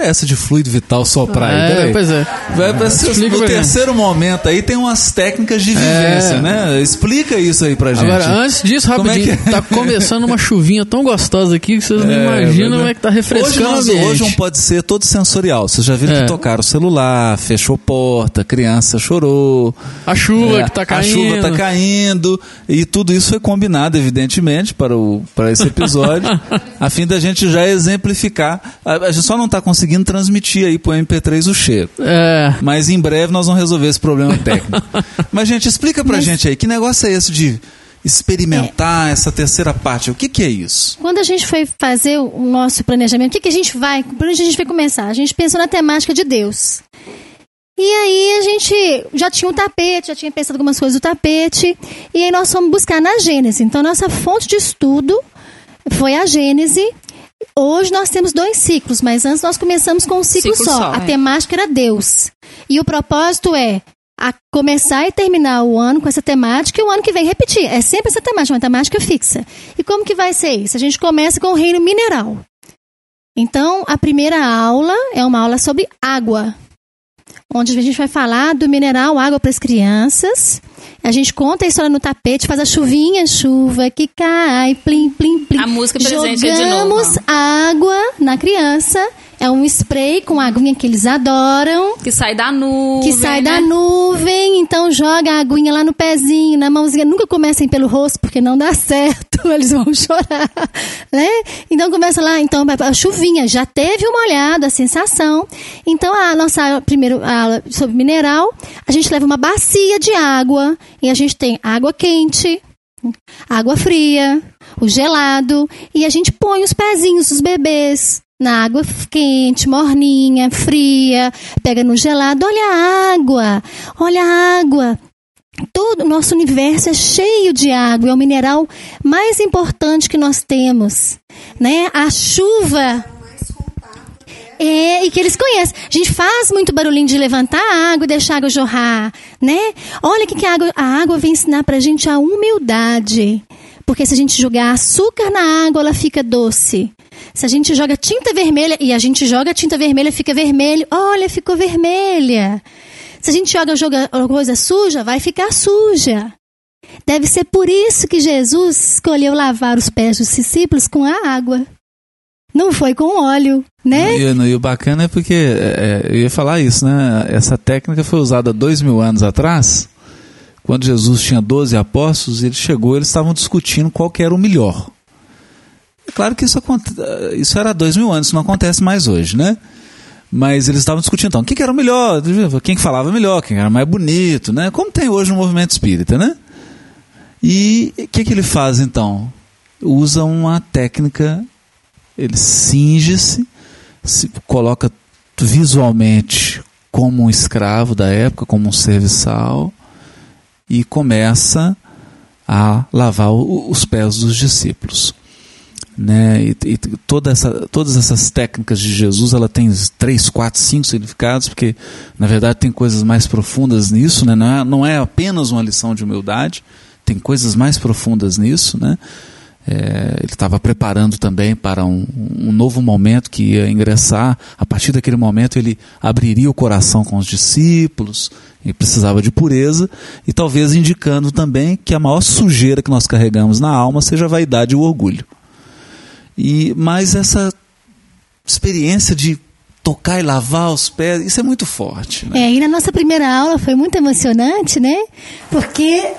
História é essa de fluido vital soprar aí? É, Peraí. pois é. Vai ser- Explica no terceiro momento aí tem umas técnicas de vivência, É. né? Explica isso aí pra gente. Agora, antes disso, é rapidinho, que é? tá começando uma chuvinha tão gostosa aqui que vocês não imaginam como é que tá Hoje, refrescando nós, o ambiente. hoje um pode ser todo sensorial. Vocês já viram É. que tocaram o celular, fechou porta, criança chorou. A chuva É, que tá A caindo. chuva tá caindo. E tudo isso foi combinado, evidentemente, para, o, para esse episódio, a fim da gente já exemplificar. A, a gente só não tá conseguindo transmitir aí pro MP3 o cheiro. É. Mas em breve nós vamos resolver esse problema técnico. Mas, gente, explica pra gente aí, que negócio é esse de experimentar essa terceira parte? O que, que é isso? Quando a gente foi fazer o nosso planejamento, o que, que a gente vai, por onde a gente vai começar? A gente pensou na temática de Deus. E aí a gente já tinha um tapete, já tinha pensado algumas coisas do tapete, e aí nós fomos buscar na Gênese. Então nossa fonte de estudo foi a Gênese. Hoje nós temos dois ciclos, mas antes nós começamos com um ciclo, Ciclo só. só, A é. temática era Deus. E o propósito é a começar e terminar o ano com essa temática e o ano que vem repetir. É sempre essa temática, uma temática fixa. E como que vai ser isso? A gente começa com o reino mineral. Então, a primeira aula é uma aula sobre água, onde a gente vai falar do mineral água para as crianças. A gente conta a história no tapete, faz a chuvinha, chuva que cai, plim, plim, plim. A música presente é de Jogamos novo. água na criança. É um spray com aguinha que eles adoram. Que sai da nuvem. Que sai da né? nuvem, então joga a aguinha lá no pezinho, na mãozinha. Nunca comecem pelo rosto, porque não dá certo, eles vão chorar, né? Então começa lá, então a chuvinha, já teve uma olhada, a sensação. Então a nossa aula, primeiro aula sobre mineral, a gente leva uma bacia de água e a gente tem água quente, água fria, o gelado e a gente põe os pezinhos dos bebês na água quente, morninha, fria, pega no gelado, olha a água, olha a água. Todo o nosso universo é cheio de água, é o mineral mais importante que nós temos, né? A chuva é, e que eles conhecem. A gente faz muito barulhinho de levantar a água e deixar a água jorrar, né? Olha o que, que a, água, a água vem ensinar pra gente a humildade. Porque se a gente jogar açúcar na água, ela fica doce. Se a gente joga tinta vermelha e a gente joga tinta vermelha, fica vermelho. Olha, ficou vermelha. Se a gente joga, joga coisa suja, vai ficar suja. Deve ser por isso que Jesus escolheu lavar os pés dos discípulos com a água. Não foi com óleo, né? E, e o bacana é porque, é, eu ia falar isso, né? Essa técnica foi usada dois mil anos atrás, quando Jesus tinha 12 apóstolos, ele chegou, eles estavam discutindo qual que era o melhor. É claro que isso, aconte- isso era dois mil anos, isso não acontece mais hoje, né? Mas eles estavam discutindo, então, quem que era o melhor? Quem que falava melhor? Quem era mais bonito, né? Como tem hoje no movimento espírita, né? E o que, que ele faz, então? Usa uma técnica ele cinge-se, se coloca visualmente como um escravo da época, como um serviçal, e começa a lavar os pés dos discípulos. Né? E, e toda essa, todas essas técnicas de Jesus ela tem três, quatro, cinco significados, porque na verdade tem coisas mais profundas nisso, né? não, é, não é apenas uma lição de humildade, tem coisas mais profundas nisso. Né? É, ele estava preparando também para um, um novo momento que ia ingressar. A partir daquele momento, ele abriria o coração com os discípulos e precisava de pureza, e talvez indicando também que a maior sujeira que nós carregamos na alma seja a vaidade e o orgulho. E mas essa experiência de tocar e lavar os pés, isso é muito forte. Né? É, e na nossa primeira aula foi muito emocionante, né? Porque.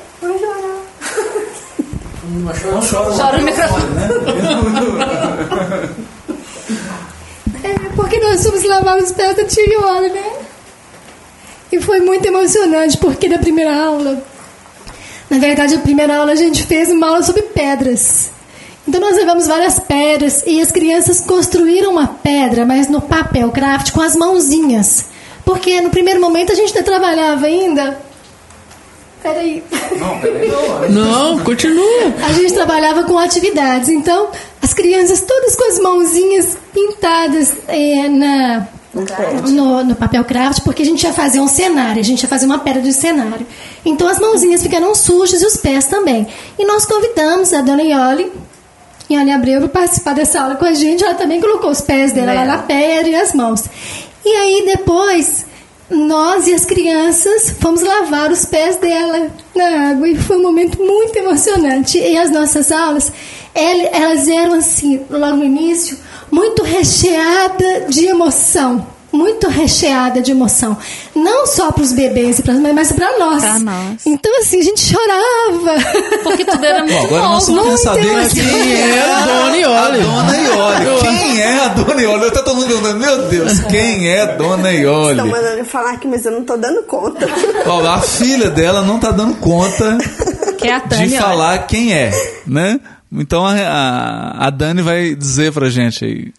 Chora no microfone. É, porque nós fomos lavar os pés da Tirioli, né? E foi muito emocionante, porque na primeira aula. Na verdade, a primeira aula a gente fez uma aula sobre pedras. Então nós levamos várias pedras e as crianças construíram uma pedra, mas no papel craft com as mãozinhas. Porque no primeiro momento a gente ainda trabalhava ainda. Peraí. Não, continua. A gente trabalhava com atividades. Então, as crianças todas com as mãozinhas pintadas é, na, no, no papel craft, porque a gente ia fazer um cenário, a gente ia fazer uma pedra de cenário. Então, as mãozinhas ficaram sujas e os pés também. E nós convidamos a dona Ioli, Ioli Abreu, para participar dessa aula com a gente. Ela também colocou os pés dela lá na pedra e as mãos. E aí, depois, nós e as crianças fomos lavar os pés dela na água e foi um momento muito emocionante. E as nossas aulas, el- elas eram assim, logo no início, muito recheada de emoção. Muito recheada de emoção. Não só para os bebês e para as mães, mas para nós. Pra nós. Então, assim, a gente chorava. Porque tudo era muito Bom, agora nós novo. vamos saber Muito quem é a Dona Iole. A Dona Iole. Quem é a Dona Iole? Eu tô todo mundo perguntando, meu Deus, quem é Dona Iole? Estão mandando eu falar aqui, mas eu não tô dando conta. Ó, a filha dela não tá dando conta Que é a Tânia. de falar quem é, né? Então a, a, a Dani vai dizer pra gente aí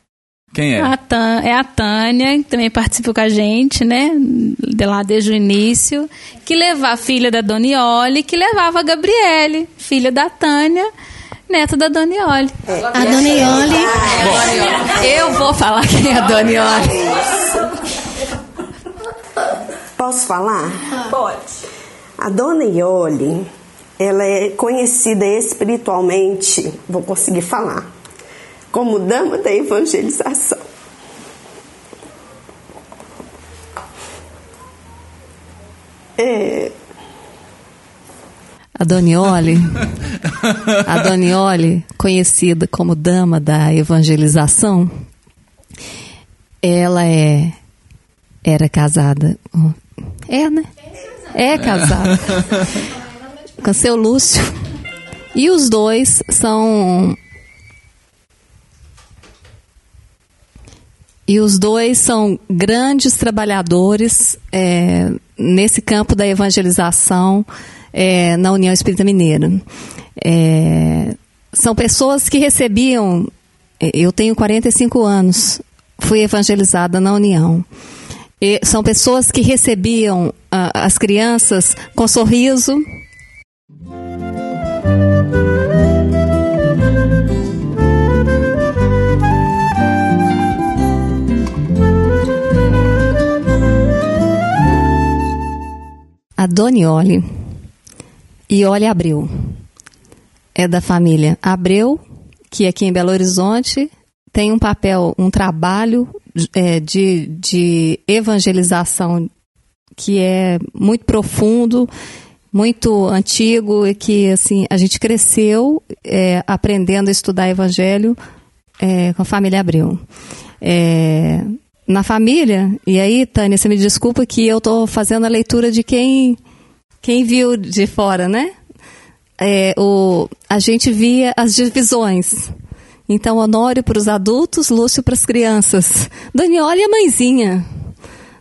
quem é. A Tã- é a Tânia, que também participa com a gente, né? De lá desde o início. Que levava a filha da Donioli, que levava a Gabriele, filha da Tânia, neta da Donioli. A dona Ioli. Eu vou falar quem é a Donioli. Posso falar? Pode. A dona Iole, ela é conhecida espiritualmente, vou conseguir falar, como dama da evangelização. É, A Donioli, a Donioli, conhecida como dama da evangelização, ela é era casada, é, né? É casada com seu Lúcio. E os dois são E os dois são grandes trabalhadores é, nesse campo da evangelização é, na União Espírita Mineira. É, são pessoas que recebiam. Eu tenho 45 anos, fui evangelizada na União. E são pessoas que recebiam ah, as crianças com sorriso, A Donioli Iole Abreu. É da família Abreu, que aqui em Belo Horizonte tem um papel, um trabalho é, de, de evangelização que é muito profundo, muito antigo e que assim a gente cresceu é, aprendendo a estudar Evangelho é, com a família Abreu. É, na família, e aí, Tânia, você me desculpa que eu estou fazendo a leitura de quem, quem viu de fora, né? É, o, a gente via as divisões. Então, Honório para os adultos, Lúcio para as crianças. Daniela e a mãezinha.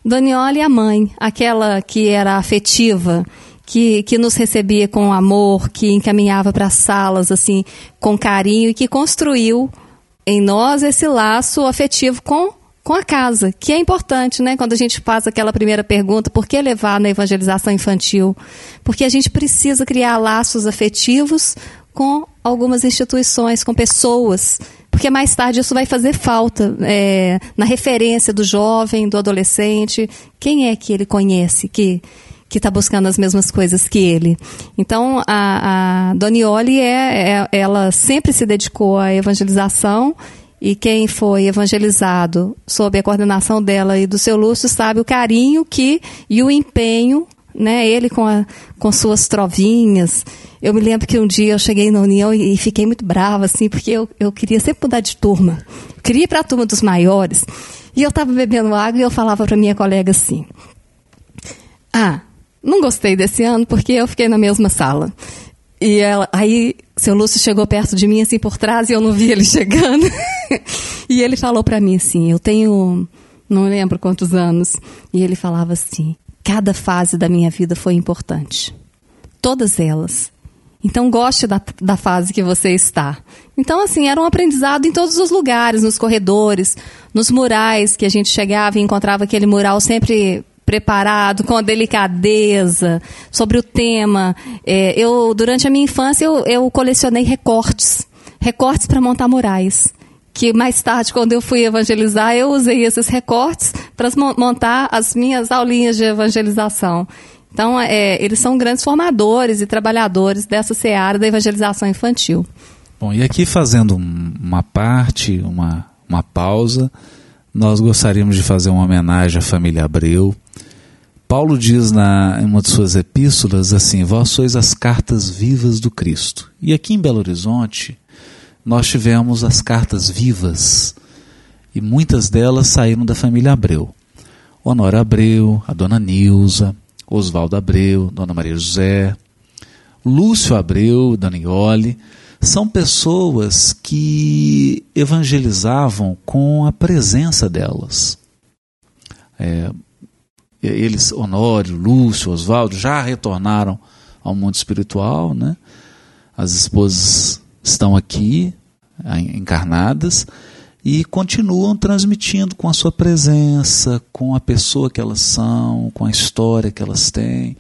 Daniela e a mãe, aquela que era afetiva, que, que nos recebia com amor, que encaminhava para as salas assim com carinho e que construiu em nós esse laço afetivo com com a casa, que é importante, né? Quando a gente faz aquela primeira pergunta, por que levar na evangelização infantil? Porque a gente precisa criar laços afetivos com algumas instituições, com pessoas, porque mais tarde isso vai fazer falta é, na referência do jovem, do adolescente. Quem é que ele conhece que que está buscando as mesmas coisas que ele? Então a, a Donioli é, é, ela sempre se dedicou à evangelização e quem foi evangelizado sob a coordenação dela e do seu Lúcio sabe o carinho que e o empenho, né? Ele com, a, com suas trovinhas. Eu me lembro que um dia eu cheguei na União e, e fiquei muito brava, assim, porque eu, eu queria sempre mudar de turma. Queria ir para a turma dos maiores. E eu estava bebendo água e eu falava para minha colega assim: Ah, não gostei desse ano porque eu fiquei na mesma sala. E ela, aí, seu Lúcio chegou perto de mim, assim, por trás, e eu não vi ele chegando. e ele falou para mim assim: Eu tenho, não lembro quantos anos. E ele falava assim: Cada fase da minha vida foi importante. Todas elas. Então, goste da, da fase que você está. Então, assim, era um aprendizado em todos os lugares, nos corredores, nos murais, que a gente chegava e encontrava aquele mural sempre preparado, com delicadeza, sobre o tema. É, eu, durante a minha infância, eu, eu colecionei recortes. Recortes para montar murais que mais tarde, quando eu fui evangelizar, eu usei esses recortes para montar as minhas aulinhas de evangelização. Então, é, eles são grandes formadores e trabalhadores dessa seara da evangelização infantil. Bom, e aqui fazendo uma parte, uma, uma pausa, nós gostaríamos de fazer uma homenagem à família Abreu. Paulo diz na, em uma de suas epístolas assim: Vós sois as cartas vivas do Cristo. E aqui em Belo Horizonte, nós tivemos as cartas vivas e muitas delas saíram da família Abreu. Honora Abreu, a dona Nilza, Oswaldo Abreu, dona Maria José, Lúcio Abreu, dona Iole, são pessoas que evangelizavam com a presença delas. É, eles, Honório, Lúcio, Oswaldo, já retornaram ao mundo espiritual, né? As esposas estão aqui, encarnadas, e continuam transmitindo com a sua presença, com a pessoa que elas são, com a história que elas têm,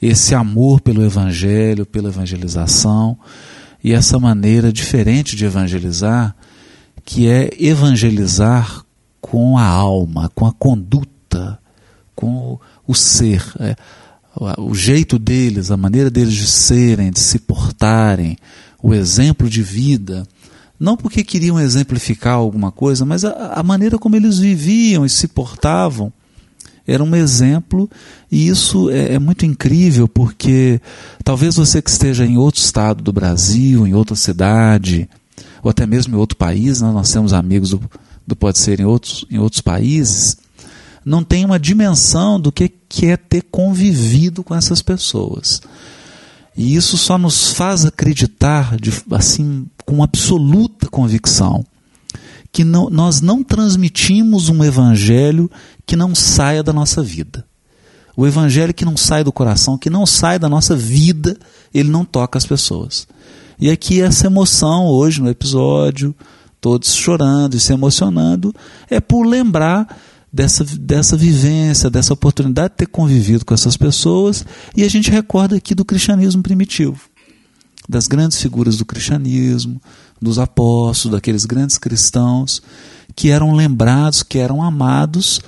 esse amor pelo Evangelho, pela evangelização, e essa maneira diferente de evangelizar, que é evangelizar com a alma, com a conduta, com o ser. É, o jeito deles, a maneira deles de serem, de se portarem, o exemplo de vida, não porque queriam exemplificar alguma coisa, mas a, a maneira como eles viviam e se portavam era um exemplo, e isso é, é, muito incrível porque talvez você que esteja em outro estado do Brasil, em outra cidade, ou até mesmo em outro país, né? nós temos amigos do, do Pode Ser em outros, em outros países, não tem uma dimensão do que, que é ter convivido com essas pessoas. E isso só nos faz acreditar, de, assim, com absoluta convicção, que não, nós não transmitimos um evangelho que não saia da nossa vida. O evangelho que não sai do coração, que não sai da nossa vida, ele não toca as pessoas. E aqui essa emoção hoje no episódio, todos chorando e se emocionando, é por lembrar dessa, dessa vivência, dessa oportunidade de ter convivido com essas pessoas, e a gente recorda aqui do cristianismo primitivo, das grandes figuras do cristianismo, dos apóstolos, daqueles grandes cristãos que eram lembrados, que eram amados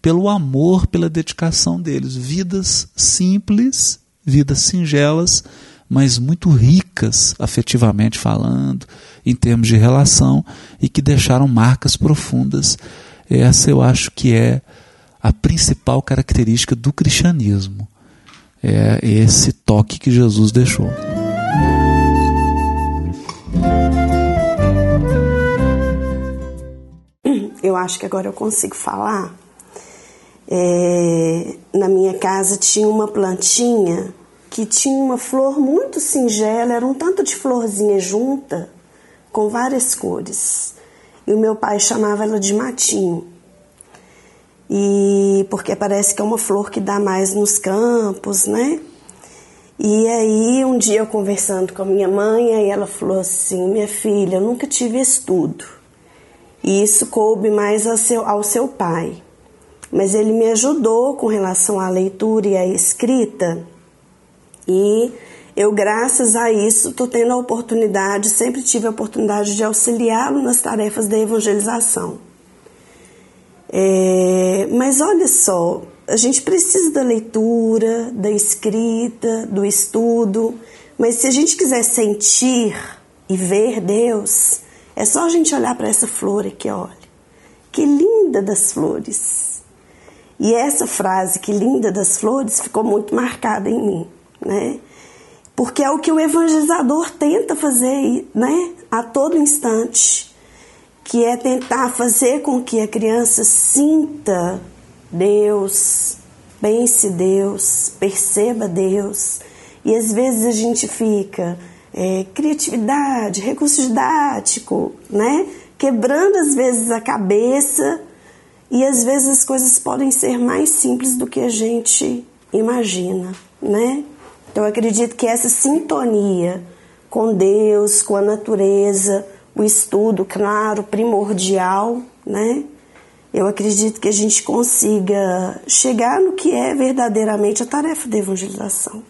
pelo amor, pela dedicação deles. Vidas simples, vidas singelas, mas muito ricas afetivamente falando, em termos de relação, e que deixaram marcas profundas essa eu acho que é a principal característica do cristianismo. É esse toque que Jesus deixou. Eu acho que agora eu consigo falar. É, na minha casa tinha uma plantinha que tinha uma flor muito singela, era um tanto de florzinha junta, com várias cores e o meu pai chamava ela de matinho. E porque parece que é uma flor que dá mais nos campos, né? E aí um dia eu conversando com a minha mãe, aí ela falou assim: "Minha filha, eu nunca tive estudo. E isso coube mais ao seu, ao seu pai. Mas ele me ajudou com relação à leitura e à escrita. E eu, graças a isso, estou tendo a oportunidade, sempre tive a oportunidade de auxiliá-lo nas tarefas da evangelização. É, mas olha só, a gente precisa da leitura, da escrita, do estudo, mas se a gente quiser sentir e ver Deus, é só a gente olhar para essa flor aqui, olha. Que linda das flores. E essa frase, que linda das flores, ficou muito marcada em mim, né? Porque é o que o evangelizador tenta fazer, né, a todo instante, que é tentar fazer com que a criança sinta Deus, pense Deus, perceba Deus. E às vezes a gente fica é, criatividade, recurso didático, né? Quebrando às vezes a cabeça e às vezes as coisas podem ser mais simples do que a gente imagina, né? Então, eu acredito que essa sintonia com Deus, com a natureza, o estudo, claro, primordial, né? Eu acredito que a gente consiga chegar no que é verdadeiramente a tarefa da evangelização,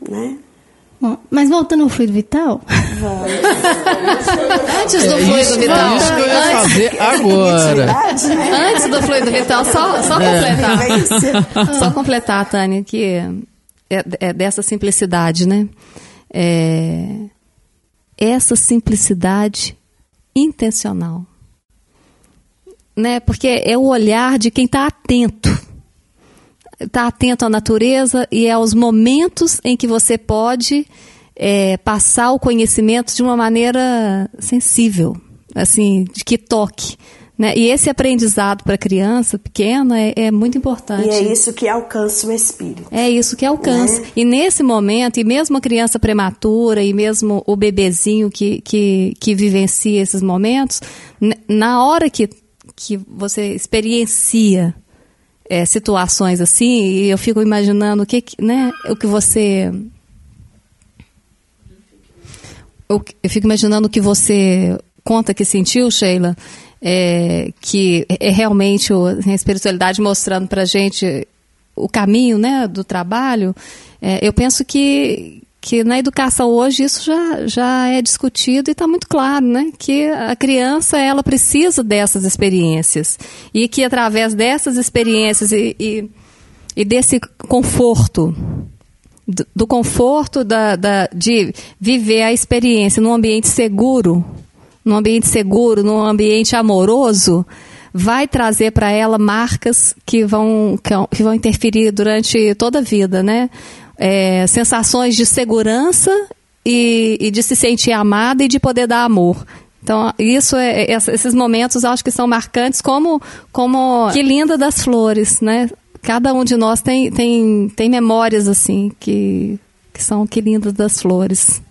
né? Bom, mas voltando ao fluido vital, Antes do É fluido isso, vital. é isso que eu ia antes, fazer agora. Antes do fluido vital, só, só É. completar. Só completar, Tânia, que é, é dessa simplicidade, né? É, essa simplicidade intencional. Né? Porque é o olhar de quem está atento. Está atento à natureza e é aos momentos em que você pode é, passar o conhecimento de uma maneira sensível, assim, de que toque. Né? E esse aprendizado para a criança pequena é, é muito importante. E é isso que alcança o espírito. É isso que alcança. Né? E nesse momento, e mesmo a criança prematura, e mesmo o bebezinho que, que, que vivencia esses momentos, na hora que, que você experiencia é, situações assim, e eu fico imaginando o que, né, o que você. que- Eu fico imaginando o que você conta que sentiu, Sheila, é, que é realmente o- a espiritualidade mostrando pra gente o caminho né, do trabalho. É, eu penso que, que na educação hoje isso já, já é discutido e está muito claro, né? Que a criança ela precisa dessas experiências e que através dessas experiências e, e, e desse conforto do, do conforto da, da- de viver a experiência num ambiente seguro, num ambiente seguro, num ambiente amoroso, vai trazer para ela marcas que vão, que vão interferir durante toda a vida, né? É, sensações de segurança e, e de se sentir amada e de poder dar amor. Então, isso é, é- esses momentos acho que são marcantes como, como que linda das flores, né? Cada um de nós tem, tem, tem memórias assim que, que são que lindas das flores.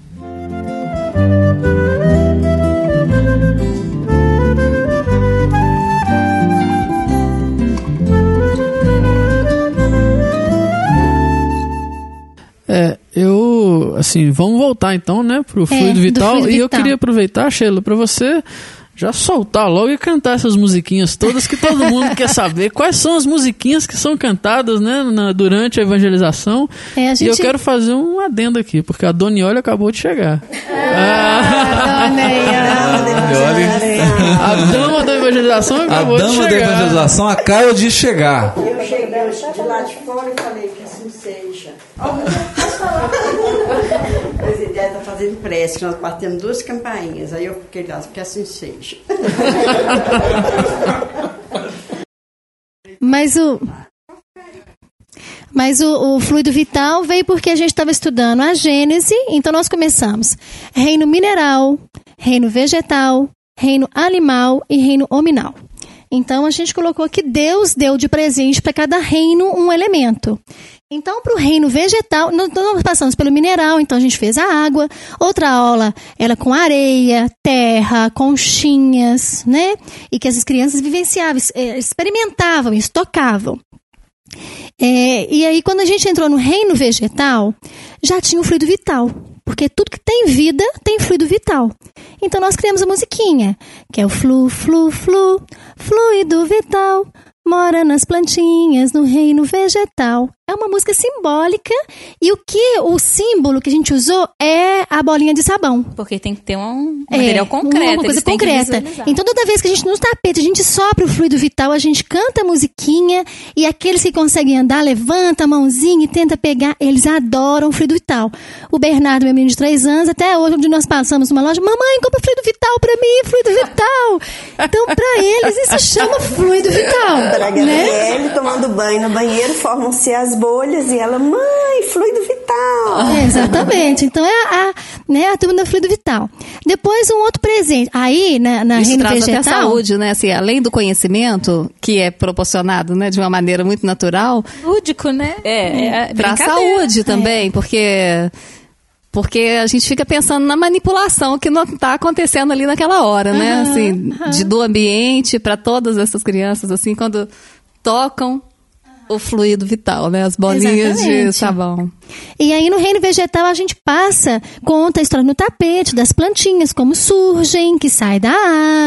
É, eu, assim, vamos voltar então, né, pro fluido do vital. fluido e eu queria aproveitar, Sheila, pra você já soltar logo e cantar essas musiquinhas todas que todo mundo quer saber. Quais são as musiquinhas que são cantadas, né, na- durante a evangelização? É, a E eu gente- quero fazer um adendo aqui, porque a Donioli acabou de chegar. Ah, dona aí, ó. A dama da evangelização A acabou de dama chegar. da evangelização acaba de chegar. Eu cheguei de lá de fora e falei que assim seja. O presidente está fazendo prece, que nós batemos duas campainhas. Aí eu fiquei lá, que assim seja. Mas o. Mas o, o fluido vital veio porque a gente estava estudando a Gênese, então nós começamos reino mineral, reino vegetal, reino animal e reino hominal. Então a gente colocou que Deus deu de presente para cada reino um elemento. Então, para o reino vegetal, nós passamos pelo mineral, então a gente fez a água. Outra aula era com areia, terra, conchinhas, né? E que essas crianças vivenciavam, eh, experimentavam, estocavam. É, e aí, quando a gente entrou no reino vegetal, já tinha o fluido vital. Porque tudo que tem vida tem fluido vital. Então nós criamos a musiquinha, que é o flu, flu, flu, fluido vital, mora nas plantinhas, no reino vegetal. É uma música simbólica e o que o símbolo que a gente usou é a bolinha de sabão. Porque tem que ter um É, material concreto. Uma coisa concreta. Então, toda vez que a gente, no tapete, a gente sopra o fluido vital, a gente canta a musiquinha e aqueles que conseguem andar, levanta a mãozinha e tenta pegar, eles adoram o fluido vital. O Bernardo, meu menino de três anos, até hoje, onde nós passamos numa loja, mamãe, compra fluido vital pra mim, fluido vital. Então, pra eles, isso chama fluido vital. Para a né? Gabriele tomando banho no banheiro, formam-se as bolhas e ela, mãe, fluido vital. É, exatamente. Então é a, né, a turma do fluido vital. Depois um outro presente. Aí, na, na Isso reino traz vegetal. até saúde, né? Assim, além do conhecimento, que é proporcionado né, de uma maneira muito natural, Lúdico, né? É, é traz brincadeira. saúde também, porque porque a gente fica pensando na manipulação que não está acontecendo ali naquela hora, né? Aham, Assim, aham. de, do ambiente para todas essas crianças, assim, quando tocam o fluido vital, né? As bolinhas de Exatamente. sabão. E aí no reino vegetal a gente passa, conta a história no tapete das plantinhas, como surgem, que sai da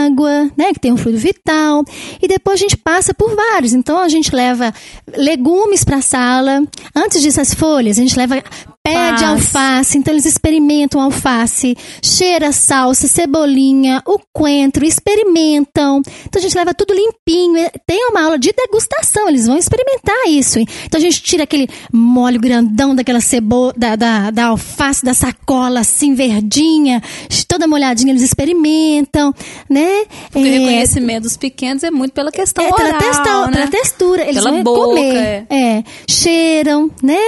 água, né, que tem um fluido vital. E depois a gente passa por vários. Então a gente leva legumes para a sala. Antes disso as folhas, a gente leva pé de Alface. então eles experimentam alface, cheira salsa, cebolinha, o coentro, experimentam. Então a gente leva tudo limpinho. E Tem uma aula de degustação, eles vão experimentar isso. Então a gente tira aquele molho grandão daquela cebola, da, da, da alface, da sacola, assim, verdinha, toda molhadinha, eles experimentam, né? Porque o É, reconhecimento dos pequenos é muito pela questão é, oral, pela, né? pela textura, eles Pela vão boca, comer. É. cheiram, né?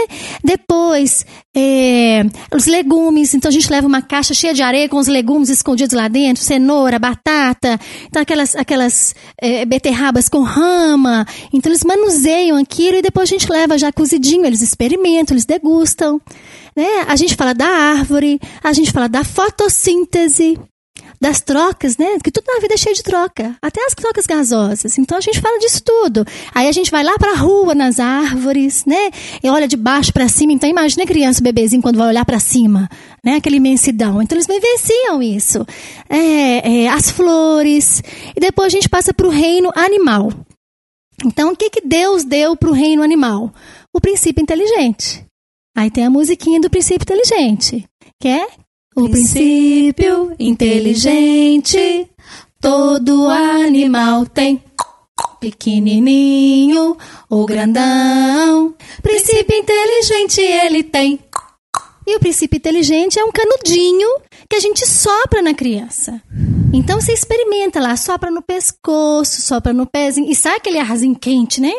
Depois, é, os legumes. Então a gente leva uma caixa cheia de areia com os legumes escondidos lá dentro, cenoura, batata, então aquelas, aquelas é, beterrabas com rama. Então eles manuseiam aquilo e depois a gente leva já cozidinho, eles experimentam, eles degustam. Né? A gente fala da árvore, a gente fala da fotossíntese das trocas, né? Porque tudo na vida é cheio de troca, até as trocas gasosas. Então a gente fala disso tudo. Aí a gente vai lá pra rua, nas árvores, né? E olha de baixo pra cima. Então imagina a criança, o bebezinho, quando vai olhar pra cima, né? Aquela imensidão. Então eles vivenciam isso. É, é, as flores. E depois a gente passa pro reino animal. Então o que, que Deus deu pro reino animal? O princípio inteligente. Aí tem a musiquinha do princípio inteligente, que é o princípio inteligente, todo animal tem. Pequenininho ou grandão, princípio inteligente ele tem. E o princípio inteligente é um canudinho que a gente sopra na criança. Então você experimenta lá, sopra no pescoço, sopra no pezinho, e sai aquele arzinho quente, né?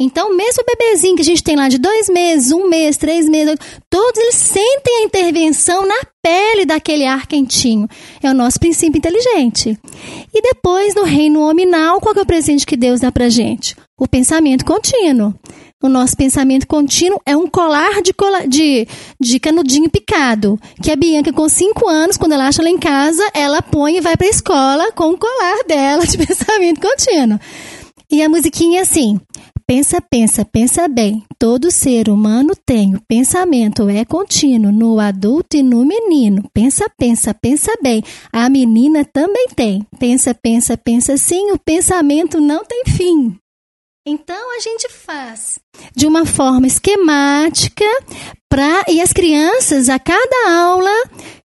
Então, mesmo o bebezinho que a gente tem lá de dois meses, um mês, três meses, todos eles sentem a intervenção na pele daquele ar quentinho. É o nosso princípio inteligente. E depois, no reino hominal, qual é o presente que Deus dá pra gente? O pensamento contínuo. O nosso pensamento contínuo é um colar de, cola- de, de canudinho picado. Que a Bianca, com cinco anos, quando ela acha lá em casa, ela põe e vai pra escola com o colar dela de pensamento contínuo. E a musiquinha é assim: pensa, pensa, pensa bem. Todo ser humano tem. O pensamento é contínuo no adulto e no menino. Pensa, pensa, pensa bem. A menina também tem. Pensa, pensa, pensa sim. O pensamento não tem fim. Então a gente faz de uma forma esquemática para e as crianças a cada aula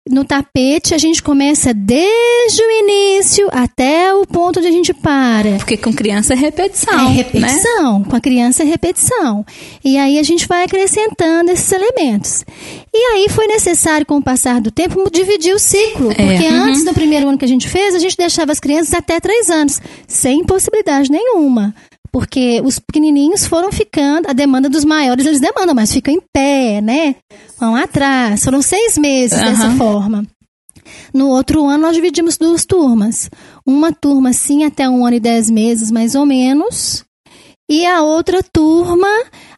no tapete a gente começa desde o início até o ponto onde a gente para. Porque com criança é repetição, É né? repetição, com a criança é repetição. E aí a gente vai acrescentando esses elementos. E aí foi necessário, com o passar do tempo, dividir o ciclo. Porque uhum. antes do primeiro ano que a gente fez, a gente deixava as crianças até três anos, sem possibilidade nenhuma. Porque os pequenininhos foram ficando, a demanda dos maiores eles demandam, mas ficam em pé, né? Vão atrás. Foram seis meses dessa Aham. forma. No outro ano, nós dividimos duas turmas. Uma turma, sim, até um ano e dez meses, mais ou menos. E a outra turma,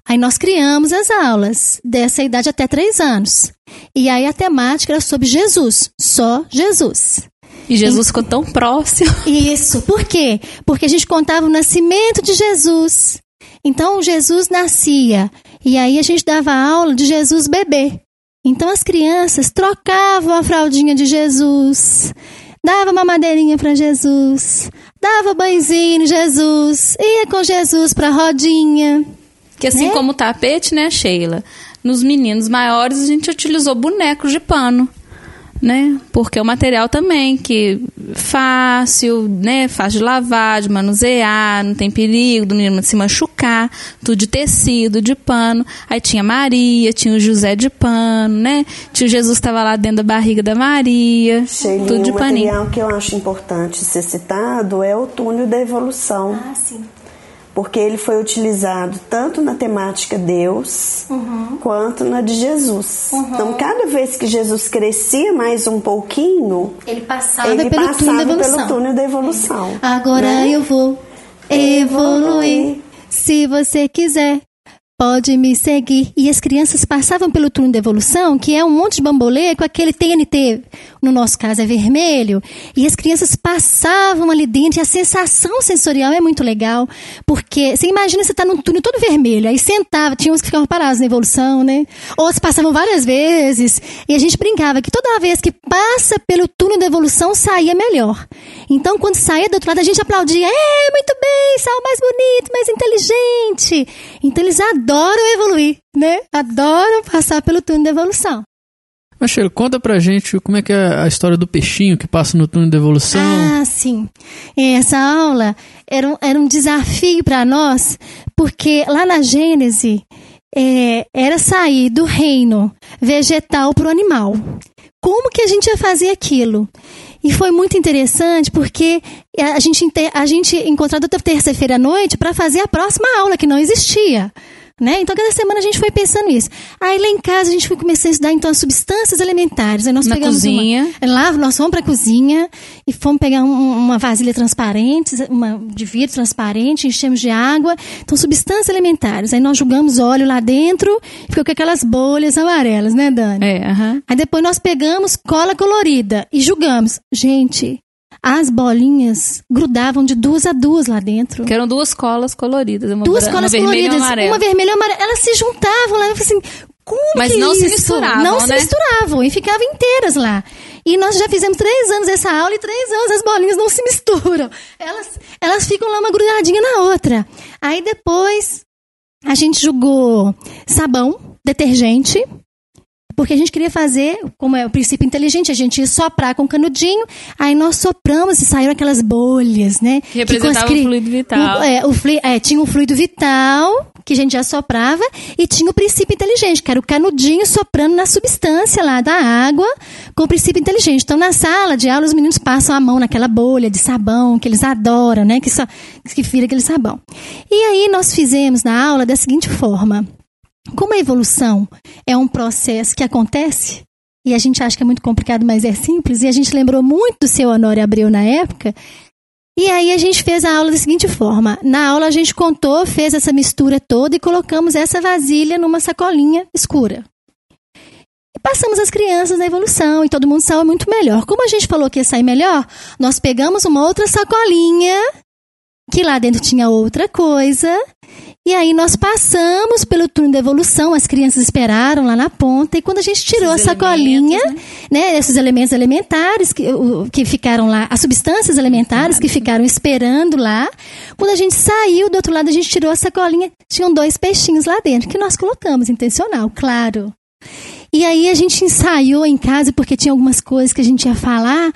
aí nós criamos as aulas dessa idade até três anos. E aí a temática era sobre Jesus, só Jesus. E Jesus ficou tão próximo. Isso, por quê? Porque a gente contava o nascimento de Jesus. Então Jesus nascia e aí a gente dava aula de Jesus bebê. Então as crianças trocavam a fraldinha de Jesus, dava uma madeirinha para Jesus, dava banhozinho em Jesus, ia com Jesus para rodinha. Que assim Né? como o tapete, né, Sheila? Nos meninos maiores a gente utilizou bonecos de pano, né? Porque o material também que fácil, né? Fácil de lavar, de manusear, não tem perigo do menino se machucar, tudo de tecido, de pano. Aí tinha Maria, tinha o José de pano, né? Tio Jesus estava lá dentro da barriga da Maria, Sheilinha, tudo de o paninho. material que eu acho importante ser citado é o túnel da evolução. Ah, sim. Porque ele foi utilizado tanto na temática Deus Uhum. quanto na de Jesus. Então, cada vez que Jesus crescia mais um pouquinho, Ele passava ele pelo passava túnel da evolução. pelo túnel da evolução. Agora né? eu vou evoluir. Se você quiser, pode me seguir. E as crianças passavam pelo túnel de evolução, que é um monte de bambolê com aquele TNT, no nosso caso é vermelho, e as crianças passavam ali dentro, e a sensação sensorial é muito legal, porque você imagina você estar num túnel todo vermelho, aí sentava, tinha uns que ficavam parados na evolução, né? Outros passavam várias vezes, e a gente brincava que toda vez que passa pelo túnel da evolução, saía melhor. Então, quando saía do outro lado, a gente aplaudia, é, muito bem, saiu mais bonito, mais inteligente. Então, eles adoram evoluir, né? Adoram passar pelo túnel da evolução. Mas, Sheila, conta pra gente como é que é a história do peixinho que passa no túnel da evolução. Ah, sim. Essa aula era um, era um desafio para nós, porque lá na Gênese é, era sair do reino vegetal para o animal. Como que a gente ia fazer aquilo? E foi muito interessante porque a gente, a gente encontrou outra terça-feira à noite para fazer a próxima aula, que não existia. Né? Então, cada semana a gente foi pensando nisso. Aí lá em casa a gente foi começando a estudar então as substâncias elementares. Aí nós Na pegamos cozinha. Uma, lá nós fomos para a cozinha e fomos pegar um- uma vasilha transparente, uma de vidro transparente, enchemos de água. Então, substâncias elementares. Aí nós jogamos óleo lá dentro e ficou com aquelas bolhas amarelas, né, Dani? É, aham. Aí depois nós pegamos cola colorida e julgamos. Gente, as bolinhas grudavam de duas a duas lá dentro. Que eram duas colas coloridas. Uma Duas colas uma vermelha e coloridas, uma vermelha e uma amarela. Elas se juntavam lá. Eu falei assim, como Mas que não é se isso? misturavam, Não se né? misturavam e ficavam inteiras lá. E nós já fizemos três anos essa aula e três anos as bolinhas não se misturam. Elas, elas ficam lá uma grudadinha na outra. Aí depois a gente jogou sabão, detergente, porque a gente queria fazer, como é o princípio inteligente, a gente ia soprar com canudinho, aí nós sopramos e saíram aquelas bolhas, né? Que as cri- o fluido vital. o- é, o flu- é, tinha um fluido vital, que a gente já soprava, e tinha o princípio inteligente, que era o canudinho soprando na substância lá da água, com o princípio inteligente. Então, na sala de aula, os meninos passam a mão naquela bolha de sabão, que eles adoram, né? Que, só, que vira aquele sabão. E aí, nós fizemos na aula da seguinte forma. Como a evolução é um processo que acontece, e a gente acha que é muito complicado, mas é simples, e a gente lembrou muito do seu Honório Abreu na época, e aí a gente fez a aula da seguinte forma. Na aula a gente contou, fez essa mistura toda e colocamos essa vasilha numa sacolinha escura. E passamos as crianças na evolução e todo mundo saiu muito melhor. Como a gente falou que ia sair melhor, nós pegamos uma outra sacolinha, que lá dentro tinha outra coisa, e aí nós passamos pelo túnel da evolução, as crianças esperaram lá na ponta, e quando a gente tirou Esses a sacolinha, elementos, né, esses elementos elementares que, o- que ficaram lá, as substâncias elementares que ficaram esperando lá, quando a gente saiu do outro lado, a gente tirou a sacolinha, tinham dois peixinhos lá dentro, que nós colocamos, intencional, claro. E aí a gente ensaiou em casa, porque tinha algumas coisas que a gente ia falar,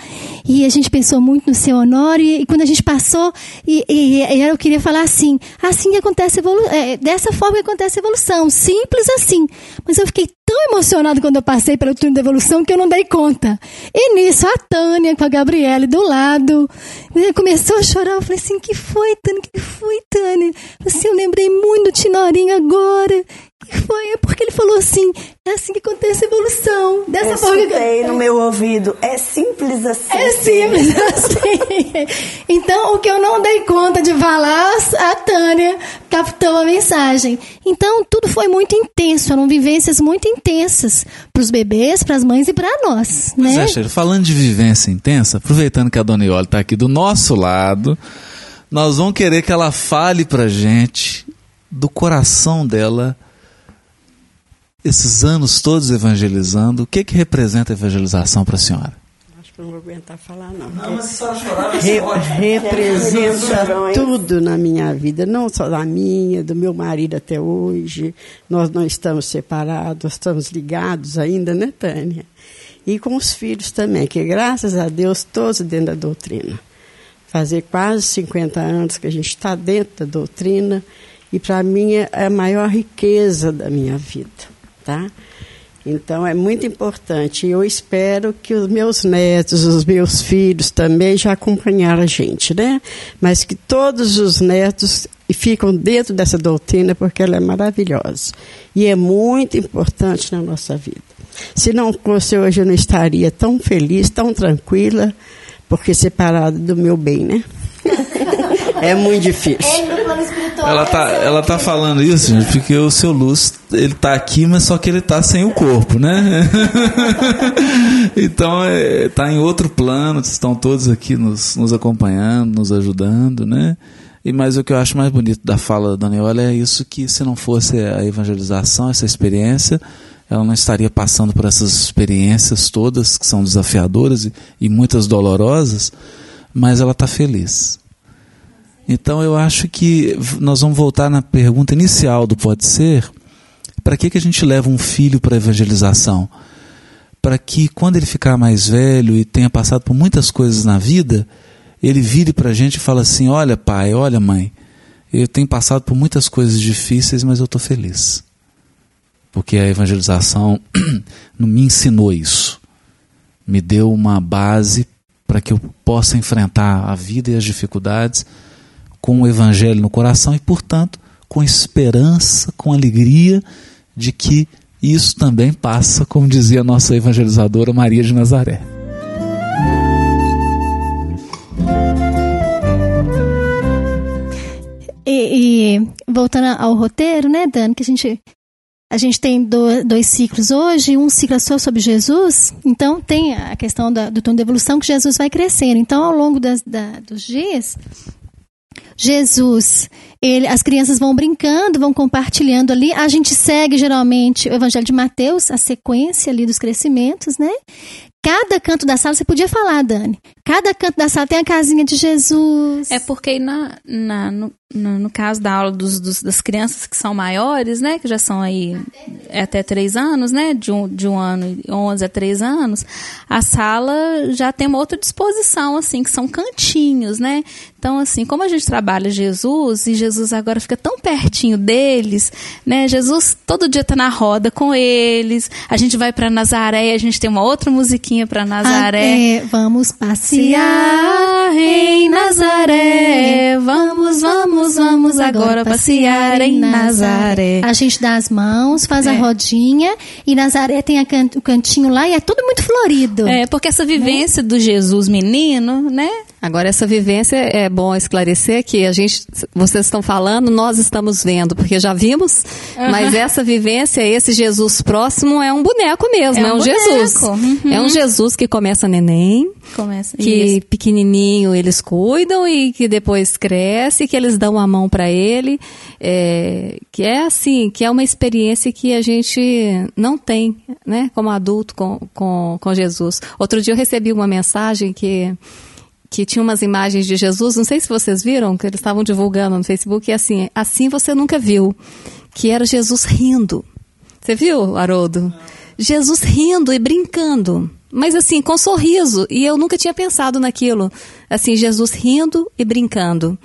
e a gente pensou muito no seu Honório, e, e quando a gente passou, e, e- e eu queria falar assim, assim que acontece evolução, dessa forma que acontece a evolução, simples assim. Mas eu fiquei tão emocionada quando eu passei pelo túnel da evolução que eu não dei conta. E nisso, a Tânia com a Gabriele do lado, né, começou a chorar, eu falei assim, que foi, Tânia, que foi, Tânia? Assim, eu lembrei muito do Tinorinho agora, que foi? É porque ele falou assim, é assim que acontece a evolução. Dessa Eu forma que escutei no meu ouvido. É simples assim. é simples assim. Então, o que eu não dei conta de falar, a Tânia captou a mensagem. Então, tudo foi muito intenso, eram vivências muito intensas para os bebês, para as mães e para nós, Pois né? é, falando de vivência intensa, aproveitando que a Dona Ioli está aqui do nosso lado, nós vamos querer que ela fale pra gente do coração dela esses anos todos evangelizando. O que que representa a evangelização para a senhora? Acho que eu não vou aguentar falar, não. mas se a senhora chorar, Re- representa tudo na minha vida, não só da minha, do meu marido até hoje. Nós não estamos separados, nós estamos ligados ainda, né, Tânia? E com os filhos também, que graças a Deus, todos dentro da doutrina. Fazer quase 50 anos que a gente está dentro da doutrina, e para mim é a maior riqueza da minha vida, tá? Então é muito importante. Eu espero que os meus netos, os meus filhos também já acompanharam a gente, né? Mas que todos os netos ficam dentro dessa doutrina porque ela é maravilhosa e é muito importante na nossa vida. Se não fosse hoje eu não estaria tão feliz, tão tranquila, porque separada do meu bem, né? É muito difícil. Ela tá, ela tá falando isso, gente, porque o seu Lúcio, ele tá aqui, mas só que ele tá sem o corpo, né? então, é, tá em outro plano, estão todos aqui nos, nos acompanhando, nos ajudando, né? E mas o que eu acho mais bonito da fala da Daniela é isso que se não fosse a evangelização, essa experiência, ela não estaria passando por essas experiências todas que são desafiadoras e, e muitas dolorosas, mas ela está feliz. Então eu acho que nós vamos voltar na pergunta inicial do pode ser. Para que, que a gente leva um filho para a evangelização? Para que quando ele ficar mais velho e tenha passado por muitas coisas na vida, ele vire para a gente e fala assim: Olha, pai, olha, mãe, eu tenho passado por muitas coisas difíceis, mas eu estou feliz. Porque a evangelização me ensinou isso. Me deu uma base para que eu possa enfrentar a vida e as dificuldades com o evangelho no coração e, portanto, com esperança, com alegria de que isso também passa, como dizia a nossa evangelizadora Maria de Nazaré. E, e voltando ao roteiro, né, Dani, que a gente a gente tem do, dois ciclos hoje, um ciclo é só sobre Jesus, então tem a questão da, do tom de evolução que Jesus vai crescendo. Então, ao longo das, da, dos dias, Jesus, ele, as crianças vão brincando, vão compartilhando ali. A gente segue geralmente o Evangelho de Mateus, a sequência ali dos crescimentos, né? Cada canto da sala, você podia falar, Dani. Cada canto da sala tem a casinha de Jesus. É porque na, na, no, no, no caso da aula dos, dos, das crianças que são maiores, né? Que já são aí é até três anos, né? De um, de um ano e onze a três anos, a sala já tem uma outra disposição, assim, que são cantinhos, né? Então, assim, como a gente trabalha Jesus e Jesus agora fica tão pertinho deles, né? Jesus todo dia tá na roda com eles. A gente vai para Nazaré, a gente tem uma outra musiquinha para Nazaré. Ah, é, vamos passear em Nazaré. Vamos, vamos, vamos agora passear em Nazaré. A gente dá as mãos, faz É. a rodinha e Nazaré tem a can- o cantinho lá e é tudo muito florido. É, porque essa vivência do Jesus menino, né? Agora, essa vivência é bom esclarecer que a gente, vocês estão falando, nós estamos vendo, porque já vimos, mas essa vivência, esse Jesus próximo é um boneco mesmo, É é, um um, Jesus. boneco, uhum. É um Jesus que começa neném, Começa. que Isso. pequenininho eles cuidam e que depois cresce, que eles dão a mão para ele, é, que é assim, que é uma experiência que a gente não tem, né, como adulto com, com, com Jesus. Outro dia eu recebi uma mensagem que que tinha umas imagens de Jesus, não sei se vocês viram, que eles estavam divulgando no Facebook, e assim, assim você nunca viu, que era Jesus rindo. Você viu, Haroldo? Jesus rindo e brincando, mas assim, com sorriso, e eu nunca tinha pensado naquilo. Assim, Jesus rindo e brincando.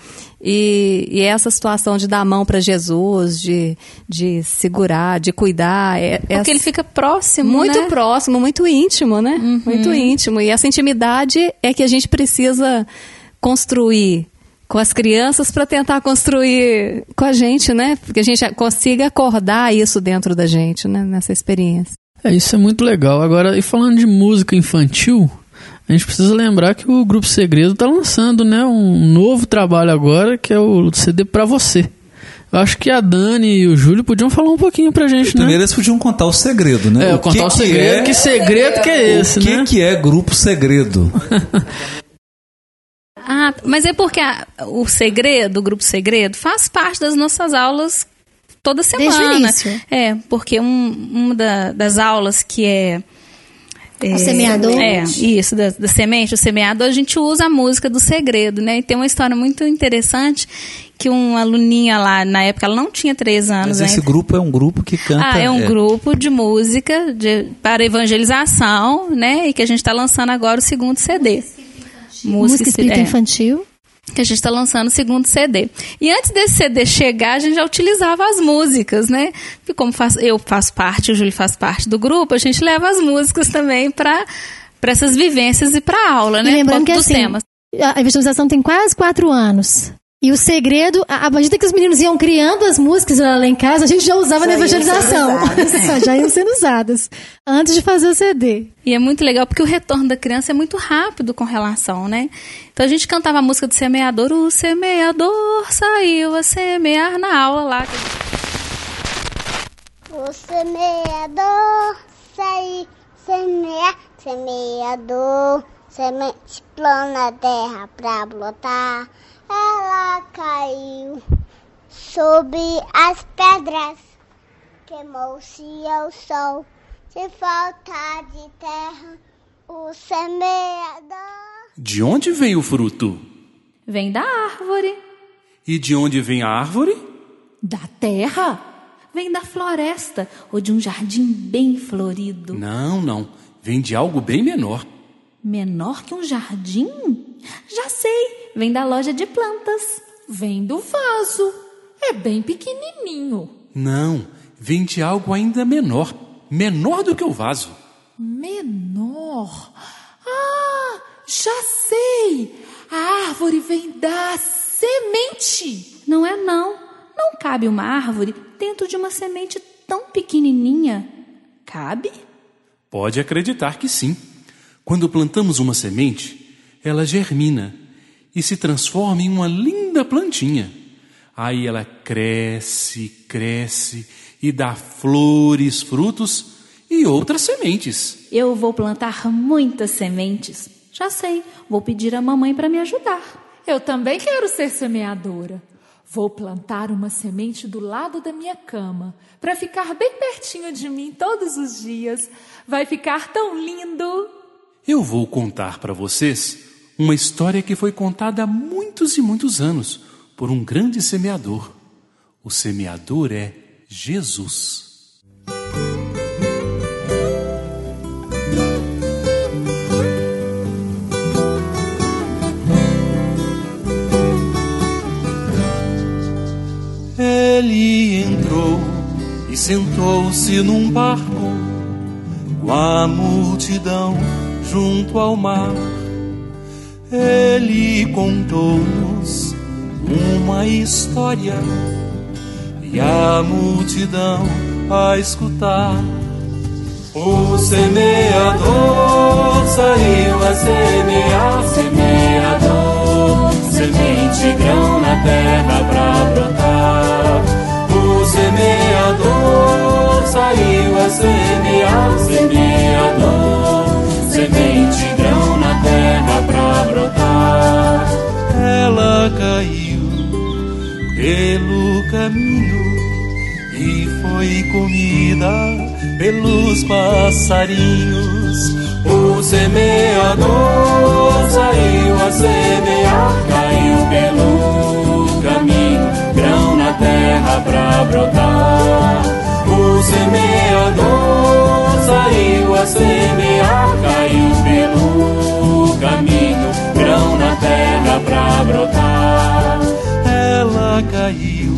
E, e essa situação de dar a mão para Jesus, de, de segurar, de cuidar. É, Porque essa- ele fica próximo, muito né? próximo, muito íntimo, né? Muito íntimo. E essa intimidade é que a gente precisa construir com as crianças para tentar construir com a gente, né? Porque a gente consiga acordar isso dentro da gente, né? Nessa experiência. É, isso é muito legal. Agora, e falando de música infantil, a gente precisa lembrar que o Grupo Segredo está lançando né, um novo trabalho agora, que é o CD Pra Você. Eu acho que a Dani e o Júlio podiam falar um pouquinho pra gente, né? Primeiro eles podiam contar o segredo, né? É, O contar que o que segredo. é- Que segredo que é esse, o que, né? que é grupo segredo? Ah, mas é porque a- o segredo, o grupo segredo, faz parte das nossas aulas toda semana. Desde o início. É, porque um, uma da- das aulas que é. é O semeador. É, isso, da, da semente, o semeador, a gente usa a música do segredo, né? E tem uma história muito interessante que uma aluninha lá, na época, ela não tinha três anos Mas esse ainda. grupo é um grupo que canta. Ah, é um grupo de música de- para evangelização, né? E que a gente está lançando agora o segundo CD. Música espírita é, infantil. Que a gente está lançando o segundo CD. E antes desse CD chegar, a gente já utilizava as músicas, né? E como faz- eu faço parte, o Júlio faz parte do grupo, a gente leva as músicas também para essas vivências e para aula, né? E lembrando que dos assim, temas. a evangelização tem quase quatro anos. E o segredo, a- à medida que os meninos iam criando as músicas lá em casa, a gente já usava na Já iam evangelização. já iam sendo usadas. Antes de fazer o CD. E é muito legal porque o retorno da criança é muito rápido com relação, né? Então a gente cantava a música do semeador, o semeador saiu a semear na aula lá. O semeador sai semear, semeador, semente plana na terra pra brotar. Ela caiu sobre as pedras, queimou-se ao sol. Se falta de terra, o semeador. De onde vem o fruto? Vem da árvore, E de onde vem a árvore? da terra, vem da floresta ou de um jardim bem florido. Não, não. Vem de algo bem menor. Menor que um jardim? Já sei, vem da loja de plantas. Vem do vaso. É bem pequenininho. Não, vem de algo ainda menor. Menor do que o vaso. Menor. Ah, já sei. A árvore vem da semente. Não é não. Não cabe uma árvore dentro de uma semente tão pequenininha. Cabe? Pode acreditar que sim. Quando plantamos uma semente, ela germina e se transforma em uma linda plantinha. Aí ela cresce, cresce e dá flores, frutos e outras sementes. Eu vou plantar muitas sementes. Já sei, vou pedir à mamãe para me ajudar. Eu também quero ser semeadora. Vou plantar uma semente do lado da minha cama para ficar bem pertinho de mim todos os dias. Vai ficar tão lindo. Eu vou contar para vocês uma história que foi contada há muitos e muitos anos por um grande semeador. O semeador é Jesus. Ele entrou e sentou-se num barco com a multidão junto ao mar. Ele contou-nos uma história e a multidão a escutar. O semeador saiu a semear, semeador, semente grão na terra pra brotar. O semeador saiu a semear, semeador, grão na terra pra brotar. Ela caiu pelo caminho e foi comida pelos passarinhos. O semeador saiu a semear, caiu pelo caminho, grão na terra pra brotar. O semeador saiu a semear, caiu pelo caminho, grão na terra pra brotar. Ela caiu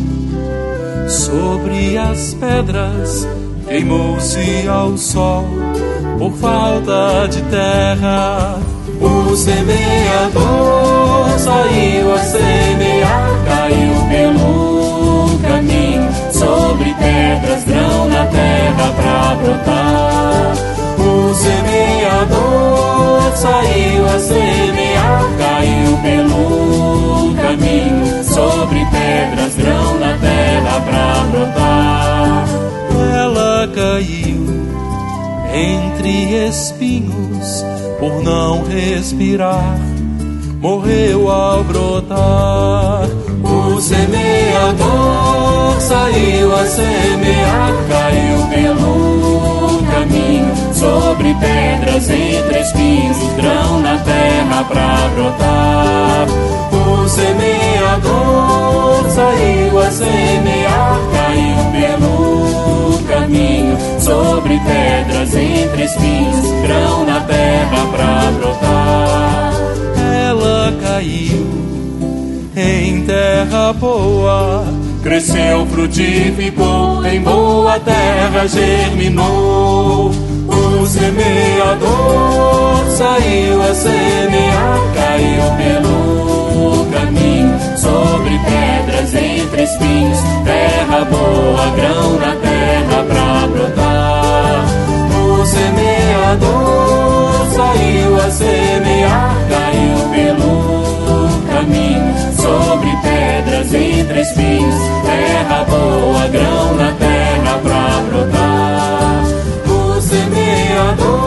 sobre as pedras, queimou-se ao sol por falta de terra. O semeador saiu a semear, caiu pelo caminho, sobre pedras, grão na terra pra brotar. O semeador saiu a semear, caiu pelo caminho, sobre pedras, grão na terra pra brotar. Ela caiu entre espinhos por não respirar, morreu ao brotar. O semeador saiu a semear, caiu pelo caminho, sobre pedras, entre espinhos, grão na terra pra brotar. O semeador saiu a semear, caiu pelo caminho, sobre pedras, entre espinhos, grão na terra pra brotar. Ela caiu em terra boa, cresceu, frutificou, em boa terra germinou. O semeador saiu a semear, caiu pelo caminho, sobre pedras, entre espinhos, terra boa, grão na terra pra brotar. O semeador saiu a semear, caminho, sobre pedras, entre espinhos, terra boa, grão na terra pra brotar. O semeador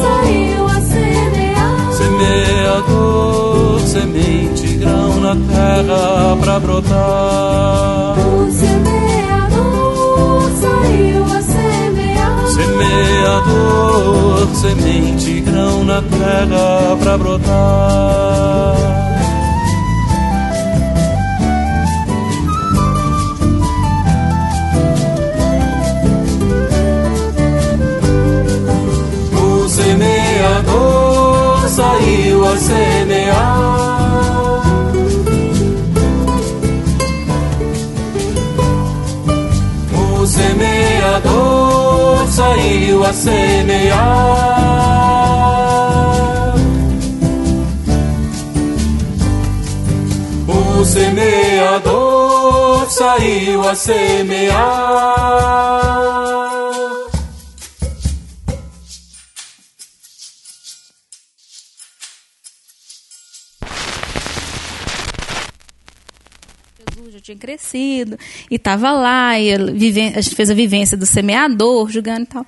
Saiu a semear. Semeador, semente, grão na terra pra brotar. O semeador saiu a semear. Semeador, semente, grão na terra pra brotar. Saiu a semear. O semeador saiu a semear. O semeador saiu a semear. Tinha crescido e estava lá, e vive- a gente fez a vivência do semeador, julgando e tal.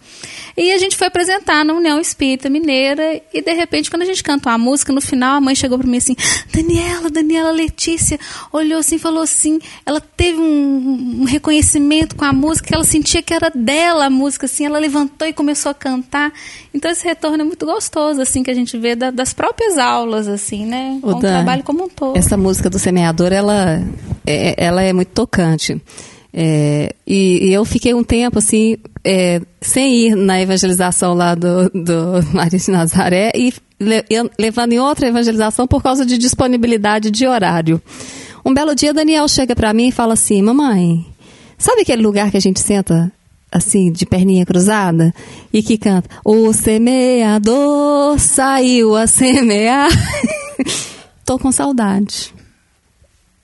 E a gente foi apresentar na União Espírita Mineira, e de repente, quando a gente cantou a música, no final a mãe chegou para mim assim: Daniela, Daniela Letícia, olhou assim falou assim: ela teve um, um reconhecimento com a música, ela sentia que era dela a música, assim, ela levantou e começou a cantar. Então esse retorno é muito gostoso, assim, que a gente vê da- das próprias aulas, assim, né? O Dan, trabalho como um todo. Essa música do semeador, ela é, ela é muito tocante. É, e, e eu fiquei um tempo assim, é, sem ir na evangelização lá do, do Maria de Nazaré e le- levando em outra evangelização por causa de disponibilidade de horário. Um belo dia, Daniel chega para mim e fala assim: Mamãe, sabe aquele lugar que a gente senta assim, de perninha cruzada, e que canta: O semeador saiu a semear. Tô com saudade.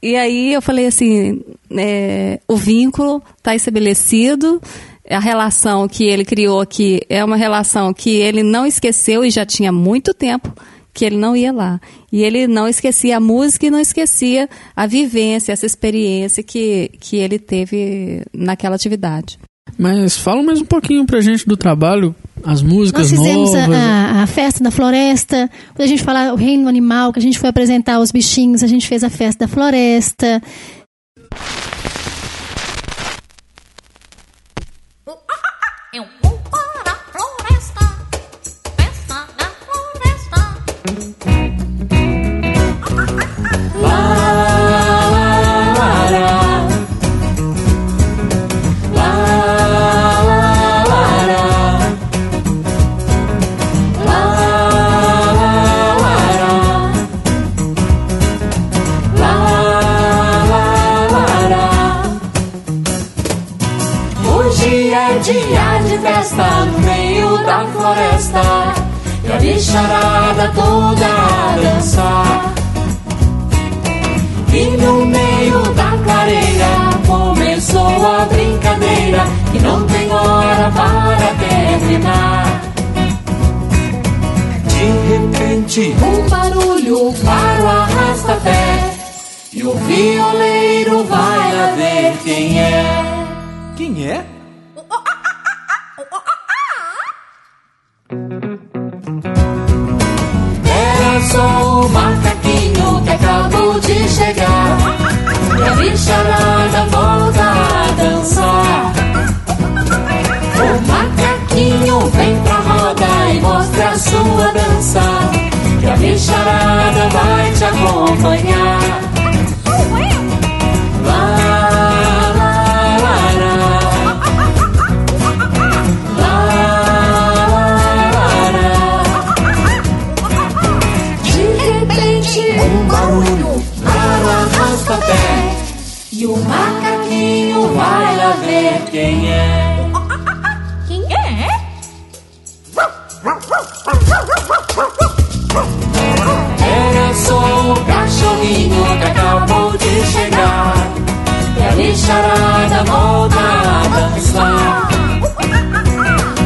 E aí eu falei assim, é, o vínculo está estabelecido, a relação que ele criou aqui é uma relação que ele não esqueceu e já tinha muito tempo que ele não ia lá. E ele não esquecia a música e não esquecia a vivência, essa experiência que, que ele teve naquela atividade. Mas fala mais um pouquinho pra gente do trabalho, as músicas Nós fizemos a, novas. a- a festa da floresta. Quando a gente fala o reino animal, que a gente foi apresentar os bichinhos, a gente fez a festa da floresta. Eu festa no meio da floresta E a bicharada toda a dançar. E no meio da clareira começou a brincadeira E não tem hora para terminar. De repente, Um barulho para o arrasta-pé E o violeiro vai lá ver quem é. quem é? O macaquinho que acabou de chegar. E a bicharada volta a dançar. O macaquinho vem pra roda e mostra a sua dança. Que a bicharada vai te acompanhar E o macaquinho vai lá ver quem é. Quem é, é? Era só o cachorrinho que acabou de chegar. E a lixarada volta a dançar.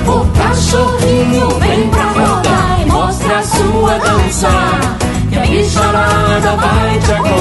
O cachorrinho vem pra rodar e mostra a sua dança. E a lixarada vai te acordar.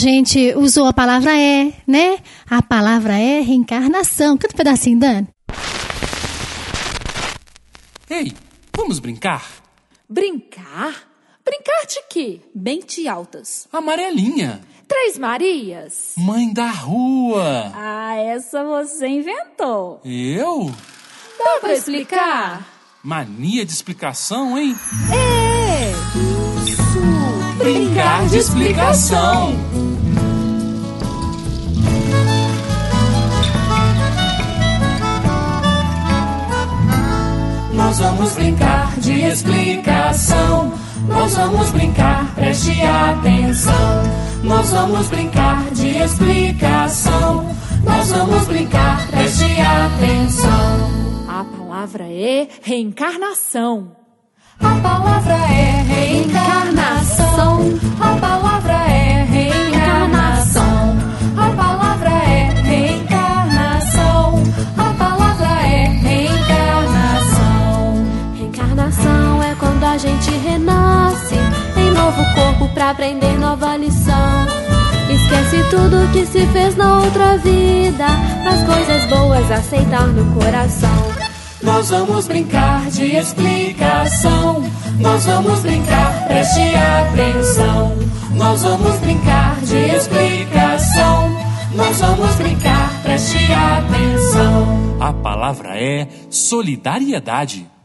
Gente usou a palavra é, né? A palavra é reencarnação. Canta um pedacinho, Dani. Ei, vamos brincar? Brincar? Brincar de quê? Mente altas. Amarelinha, Três Marias? mãe da rua. Ah, essa você inventou. Eu? Dá pra explicar? Mania de explicação, hein? É, isso. Brincar de explicação. Nós vamos brincar de explicação. Nós vamos brincar, preste atenção. Nós vamos brincar de explicação. Nós vamos brincar, preste atenção. A palavra é reencarnação. A palavra é reencarnação. A palavra gente renasce em novo corpo pra aprender nova lição. Esquece tudo que se fez na outra vida, as coisas boas aceitar no coração. Nós vamos brincar de explicação. Nós vamos brincar, preste atenção. Nós vamos brincar de explicação. Nós vamos brincar, preste atenção. A palavra é solidariedade.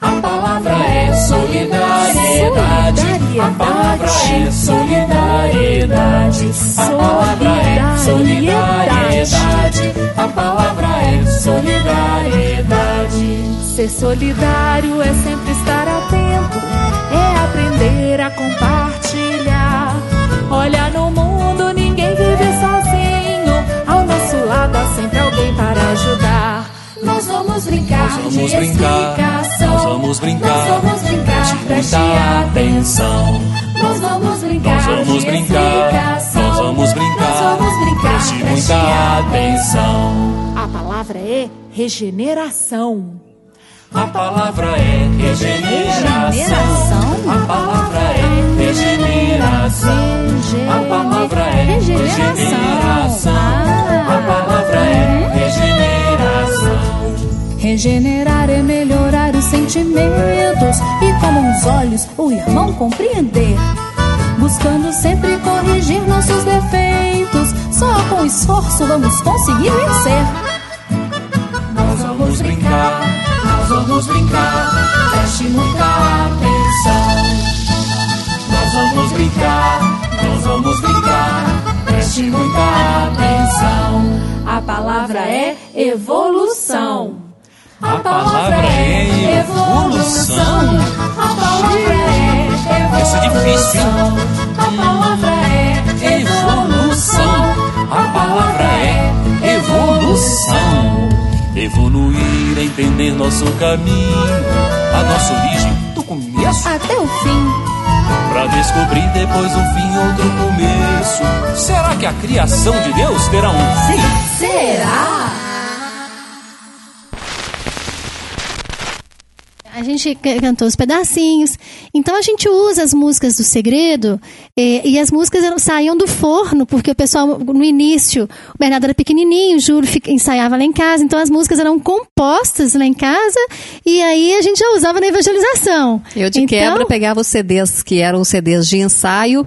A palavra é solidariedade. A palavra é solidariedade. A palavra é solidariedade. A palavra é solidariedade. Ser solidário é sempre estar atento, é aprender a compartilhar. Olha Nós vamos brincar Nós vamos de brincar, explicação. nós vamos brincar, Nós vamos brincar, preste muita atenção. Nós vamos brincar Nós vamos de brincar, explicação. nós vamos brincar, Nós vamos brincar, preste preste muita atenção. A palavra é regeneração. A palavra é regeneração. Regeneração? A palavra é regeneração. A palavra é regeneração. A palavra é regeneração. Regenerar é melhorar os sentimentos e como os olhos o irmão compreender. Buscando sempre corrigir nossos defeitos, só com esforço vamos conseguir vencer. Nós vamos brincar, nós vamos brincar, preste muita atenção. Nós vamos brincar, nós vamos brincar, preste muita atenção. A palavra é evolução. A palavra é evolução. A palavra é evolução. Essa é difícil? A palavra é Evolução. A palavra é evolução. Evoluir é entender nosso caminho, a nossa origem do começo Até o fim. Pra descobrir depois um fim, outro começo. Será que a criação de Deus terá um fim? Será? A gente ca- cantou os pedacinhos. Então a gente usa as músicas do segredo eh, e as músicas saíam do forno, porque o pessoal, no início, o Bernardo era pequenininho, o Júlio fica- ensaiava lá em casa, então as músicas eram compostas lá em casa e aí a gente já usava na evangelização. Eu de Então- quebra pegava os CDs que eram os CDs de ensaio.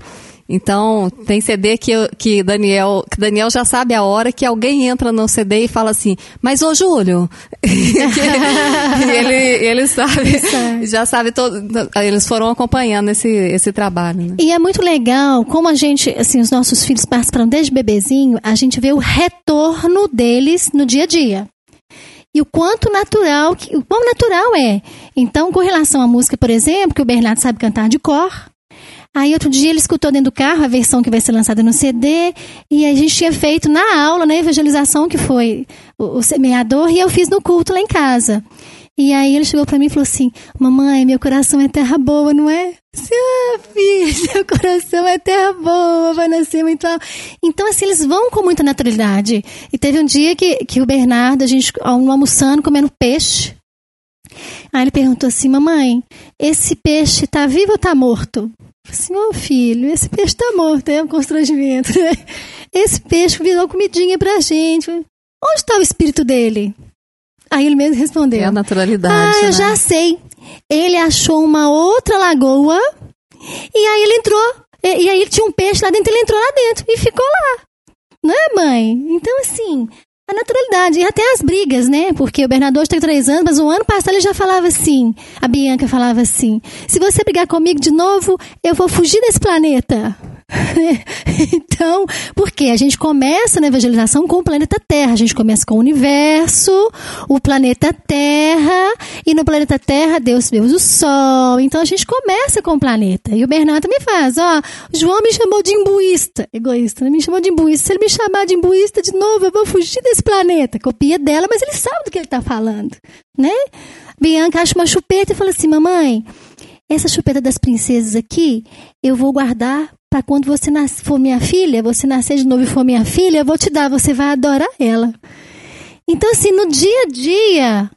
Então, tem CD que, eu- que Daniel, que Daniel já sabe a hora que alguém entra no CD e fala assim, mas ô Júlio, ele, ele sabe, já sabe todo, eles foram acompanhando esse, esse trabalho. Né? E é muito legal, como a gente, assim, os nossos filhos participaram desde bebezinho, a gente vê o retorno deles no dia a dia. E o quanto natural, o quão natural é. Então, com relação à música, por exemplo, que o Bernardo sabe cantar de cor. Aí outro dia ele escutou dentro do carro a versão que vai ser lançada no CD, e a gente tinha feito na aula, na evangelização, que foi o, o semeador, e eu fiz no culto lá em casa. E aí ele chegou pra mim e falou assim: Mamãe, meu coração é terra boa, não é? Assim, ah, filho, seu coração é terra boa, vai nascer muito. alto." Então, assim, eles vão com muita naturalidade. E teve um dia que, que o Bernardo, a gente al- almoçando, comendo peixe. Aí ele perguntou assim: Mamãe, esse peixe tá vivo ou tá morto? Falei assim, ô filho, esse peixe tá morto, é um constrangimento, né? Esse peixe virou comidinha pra gente. Onde está o espírito dele? Aí ele mesmo respondeu. É a naturalidade. Ah, eu né? já sei. Ele achou uma outra lagoa e aí ele entrou. E, e aí tinha um peixe lá dentro, ele entrou lá dentro e ficou lá. Não é, mãe? Então, assim, a naturalidade. E até as brigas, né? Porque o Bernardo tem três anos, mas o ano passado ele já falava assim. A Bianca falava assim: se você brigar comigo de novo, eu vou fugir desse planeta. então, porque a gente começa na evangelização com o planeta Terra. A gente começa com o universo, o planeta Terra, e no planeta Terra Deus Deus o Sol. Então a gente começa com o planeta. E o Bernardo me faz, ó, João me chamou de imbuísta, egoísta, né? me chamou de imbuísta. Se ele me chamar de imbuísta de novo, eu vou fugir desse planeta. Copia dela, mas ele sabe do que ele está falando, né? Bianca acha uma chupeta e fala assim, mamãe, essa chupeta das princesas aqui, eu vou guardar para quando você for minha filha, você nascer de novo e for minha filha, eu vou te dar, você vai adorar ela. Então, assim, no dia a dia,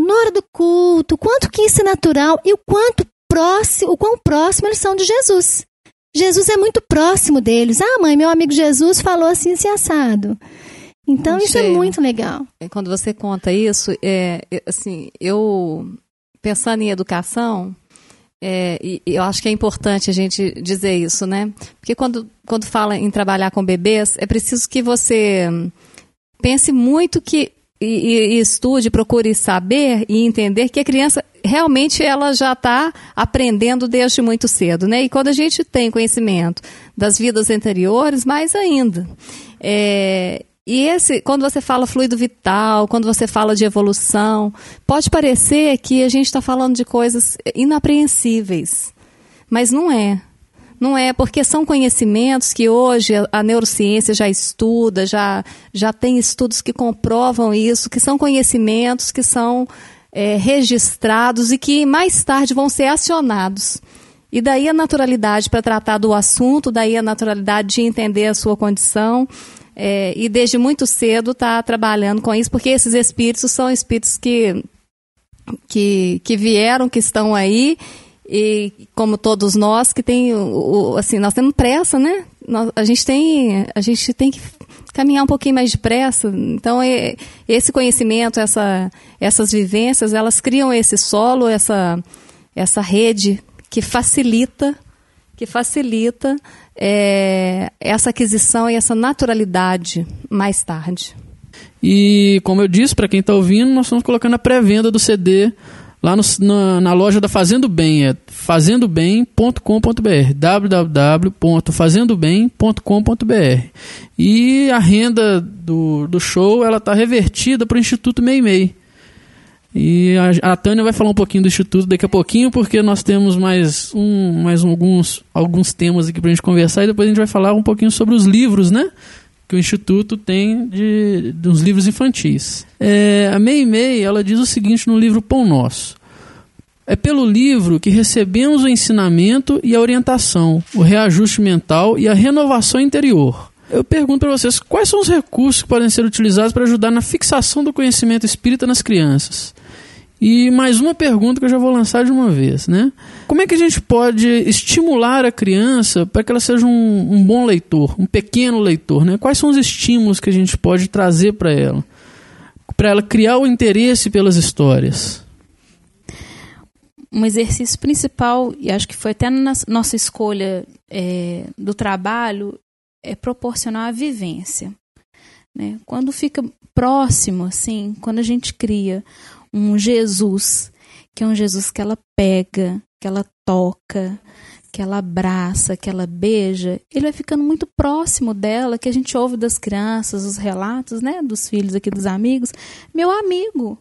na hora do culto, quanto que isso é natural e o quanto próximo, o quão próximo eles são de Jesus. Jesus é muito próximo deles. Ah, mãe, meu amigo Jesus falou assim, assim, assado. Então, isso é muito legal. É, Quando você conta isso, é, é, assim, eu pensando em educação, é, e, eu acho que é importante a gente dizer isso, né? Porque quando, quando fala em trabalhar com bebês, é preciso que você pense muito que e- e estude, procure saber e entender que a criança realmente ela já está aprendendo desde muito cedo, né? E quando a gente tem conhecimento das vidas anteriores, mais ainda. É, e esse, quando você fala fluido vital, quando você fala de evolução, pode parecer que a gente está falando de coisas inapreensíveis, mas não é. Não é, porque são conhecimentos que hoje a, neurociência já estuda, já, já tem estudos que comprovam isso, que são conhecimentos que são é, registrados e que mais tarde vão ser acionados. E daí a naturalidade para tratar do assunto, daí a naturalidade de entender a sua condição. É, e desde muito cedo está trabalhando com isso, porque esses espíritos são espíritos que que, que vieram, que estão aí, e como todos nós que tem o, assim, nós temos pressa, né? Nós- a gente tem a gente tem que caminhar um pouquinho mais depressa. Então, é, esse conhecimento, essa, essas vivências, elas criam esse solo, essa, essa rede que facilita, que facilita é, essa aquisição e essa naturalidade mais tarde. E como eu disse, para quem está ouvindo, nós estamos colocando a pré-venda do CD lá no- na, na loja da Fazendo Bem, é fazendobem.com.br, www.fazendobem.com.br. E a renda do, do show ela está revertida para o Instituto Meimei. E a, a Tânia vai falar um pouquinho do Instituto daqui a pouquinho, porque nós temos mais, um, mais alguns, alguns temas aqui para a gente conversar e depois a gente vai falar um pouquinho sobre os livros, né? que o Instituto tem de, dos livros infantis. É, a Mei Mei, ela diz o seguinte no livro Pão Nosso. É pelo livro que recebemos o ensinamento e a orientação, o reajuste mental e a renovação interior. Eu pergunto para vocês, quais são os recursos que podem ser utilizados para ajudar na fixação do conhecimento espírita nas crianças? E mais uma pergunta que eu já vou lançar de uma vez, né? Como é que a gente pode estimular a criança para que ela seja um, um bom leitor, um pequeno leitor, né? Quais são os estímulos que a gente pode trazer para ela? Para ela criar o interesse pelas histórias. um exercício principal, e acho que foi até na nossa escolha é, do trabalho, é proporcionar a vivência. Né? Quando fica próximo, assim, quando a gente cria um Jesus, que é um Jesus que ela pega, que ela toca, que ela abraça, que ela beija, ele vai ficando muito próximo dela, que a gente ouve das crianças, os relatos, né, dos filhos aqui, dos amigos, meu amigo,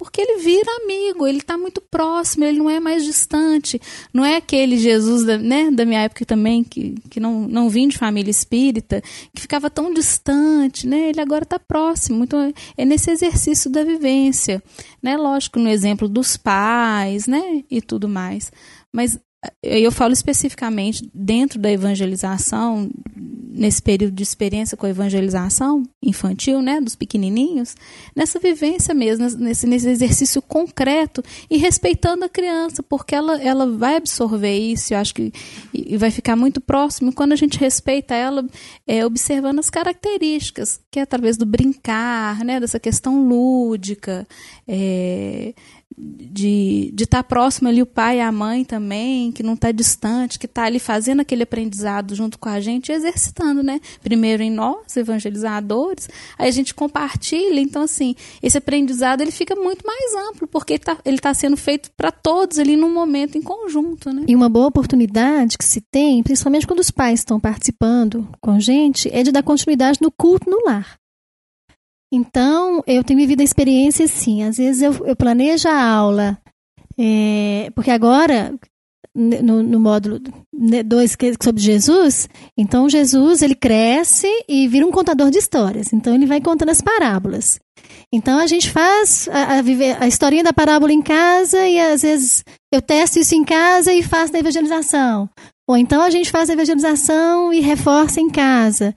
porque ele vira amigo, ele está muito próximo, ele não é mais distante. Não é aquele Jesus da, né, da minha época também, que, que não, não vim de família espírita, que ficava tão distante, né? Ele agora está próximo. Então, é nesse exercício da vivência. Né? Lógico, no exemplo dos pais, né? E tudo mais. Mas eu falo especificamente dentro da evangelização, nesse período de experiência com a evangelização infantil, né, dos pequenininhos, nessa vivência mesmo, nesse, nesse exercício concreto e respeitando a criança, porque ela, ela vai absorver isso, eu acho que e, vai ficar muito próximo. Quando a gente respeita ela, é, observando as características, que é através do brincar, né, dessa questão lúdica, é, de estar tá próximo ali o pai e a mãe também, que não está distante, que está ali fazendo aquele aprendizado junto com a gente exercitando, né? Primeiro em nós, evangelizadores, aí a gente compartilha, então assim, esse aprendizado ele fica muito mais amplo, porque ele está tá sendo feito para todos ali num momento em conjunto, né? E uma boa oportunidade que se tem, principalmente quando os pais estão participando com a gente, é de dar continuidade no culto no lar. Então, eu tenho vivido a experiência assim. Às vezes eu, eu planejo a aula, é, porque agora, no, no módulo 2 sobre Jesus, então Jesus ele cresce e vira um contador de histórias. Então, ele vai contando as parábolas. Então, a gente faz a, a, a historinha da parábola em casa e às vezes eu testo isso em casa e faço na evangelização. Ou então a gente faz a evangelização e reforça em casa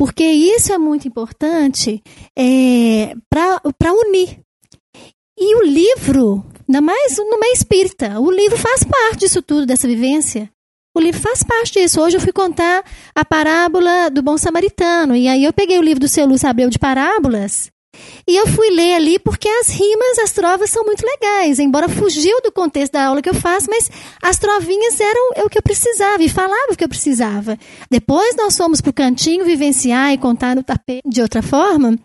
porque isso é muito importante é, para unir. E o livro, ainda mais no meio espírita, o livro faz parte disso tudo, dessa vivência. O livro faz parte disso. Hoje eu fui contar a parábola do bom samaritano. E aí eu peguei o livro do seu Lúcio Abreu de parábolas e eu fui ler ali porque as rimas, as trovas são muito legais, embora fugiu do contexto da aula que eu faço, mas as trovinhas eram o que eu precisava e falava o que eu precisava. Depois nós fomos para o cantinho vivenciar e contar no tapete de outra forma,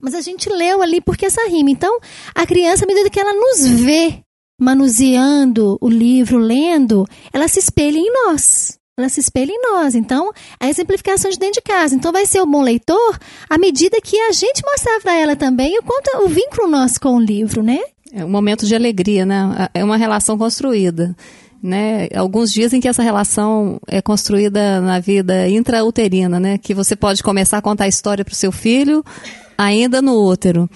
mas a gente leu ali porque essa rima. Então, a criança, à medida que ela nos vê manuseando o livro, lendo, ela se espelha em nós ela se espelha em nós. Então, a exemplificação de dentro de casa. Então, vai ser o bom leitor à medida que a gente mostrar para ela também o quanto o vínculo nosso com o livro, né? É um momento de alegria, né? É uma relação construída. Né? Alguns dizem que essa relação é construída na vida intrauterina, né? Que você pode começar a contar a história para o seu filho ainda no útero.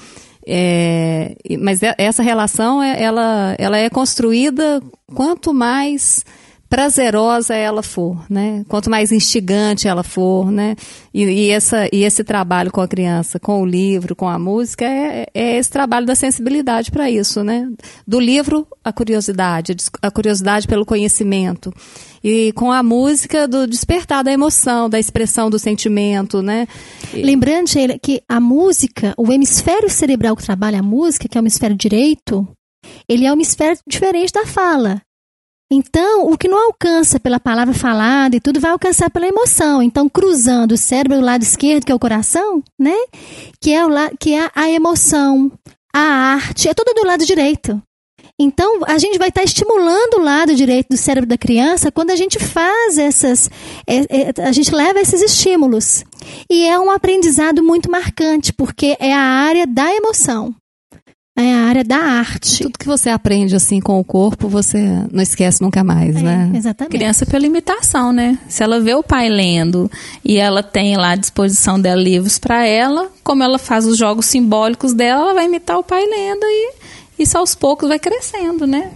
É, mas essa relação, ela, ela é construída quanto mais prazerosa ela for, né? Quanto mais instigante ela for, né? E, e, essa, e esse trabalho com a criança, com o livro, com a música, é, é esse trabalho da sensibilidade para isso, né? Do livro, a curiosidade, a curiosidade pelo conhecimento. E com a música, do despertar da emoção, da expressão do sentimento, né? Lembrando, Sheila, que a música, o hemisfério cerebral que trabalha a música, que é o hemisfério direito, ele é um hemisfério diferente da fala. Então, o que não alcança pela palavra falada e tudo vai alcançar pela emoção. Então, cruzando o cérebro do lado esquerdo, que é o coração, né? Que é, o la que é a emoção, a arte, é tudo do lado direito. Então, a gente vai estar estimulando o lado direito do cérebro da criança quando a gente faz essas. É, é, a gente leva esses estímulos. E é um aprendizado muito marcante, porque é a área da emoção é a área da arte. Tudo que você aprende assim com o corpo, você não esquece nunca mais, é, né? Exatamente. Criança pela imitação, né? Se ela vê o pai lendo e ela tem lá à disposição dela livros para ela, como ela faz os jogos simbólicos dela, ela vai imitar o pai lendo e isso aos poucos vai crescendo, né?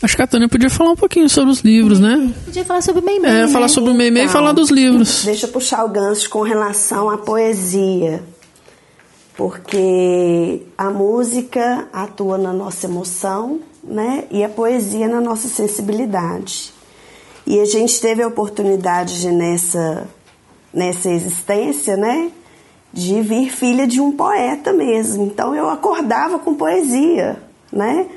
Acho que a Tânia podia falar um pouquinho sobre os livros, né? Podia falar sobre o Meimei. É, falar né? sobre o Meimei Então, e falar dos livros. Deixa eu puxar o gancho com relação à poesia. Porque a música atua na nossa emoção, né? E a poesia na nossa sensibilidade. E a gente teve a oportunidade de, nessa, nessa existência, né? De vir filha de um poeta mesmo. Então eu acordava com poesia, né?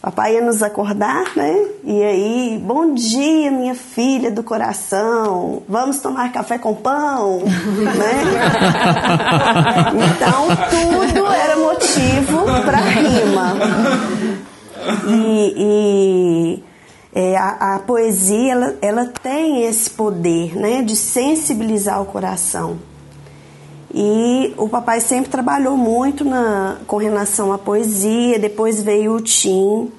Papai ia nos acordar, né? E aí, bom dia, minha filha do coração. Vamos tomar café com pão, né? Então, tudo era motivo para rima. E, e é, a, a poesia, ela, ela tem esse poder, né? De sensibilizar o coração. E o papai sempre trabalhou muito na, com relação à poesia. Depois veio o Tim,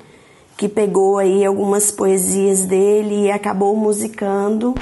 que pegou aí algumas poesias dele e acabou musicando.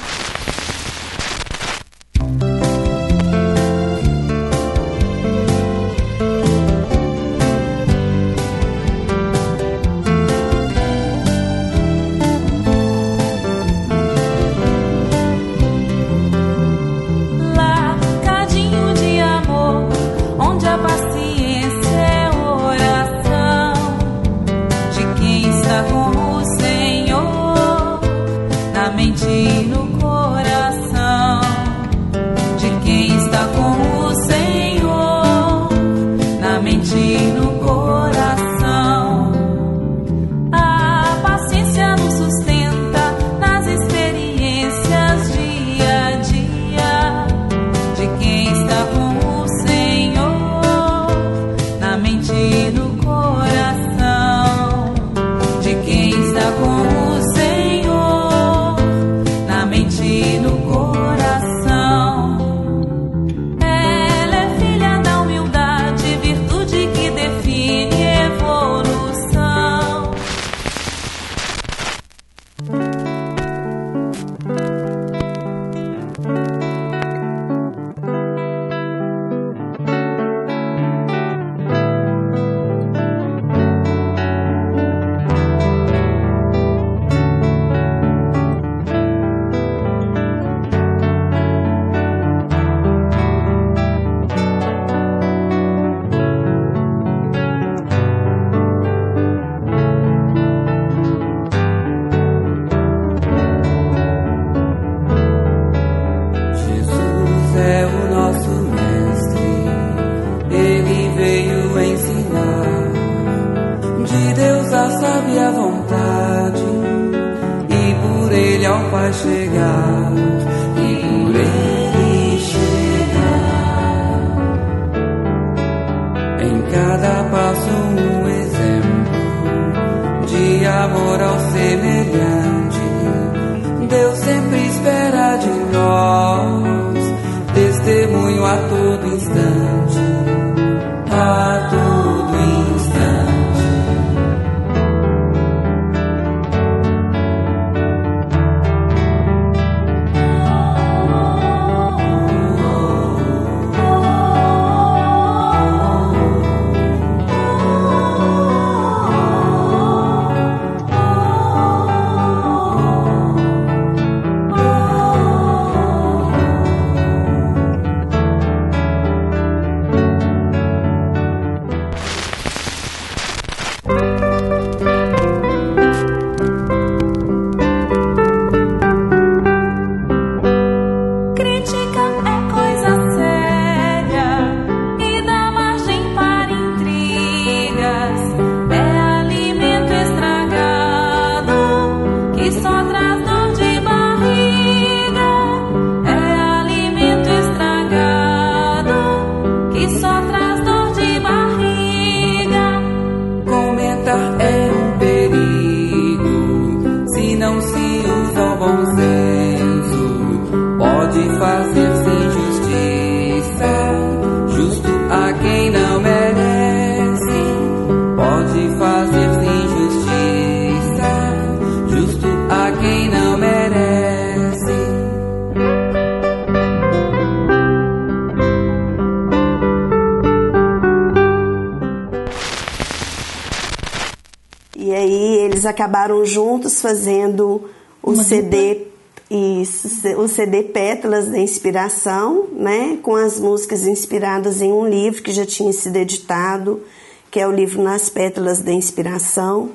Acabaram juntos fazendo o Uma CD isso, o CD Pétalas da Inspiração, né, com as músicas inspiradas em um livro que já tinha sido editado, que é o livro Nas Pétalas da Inspiração.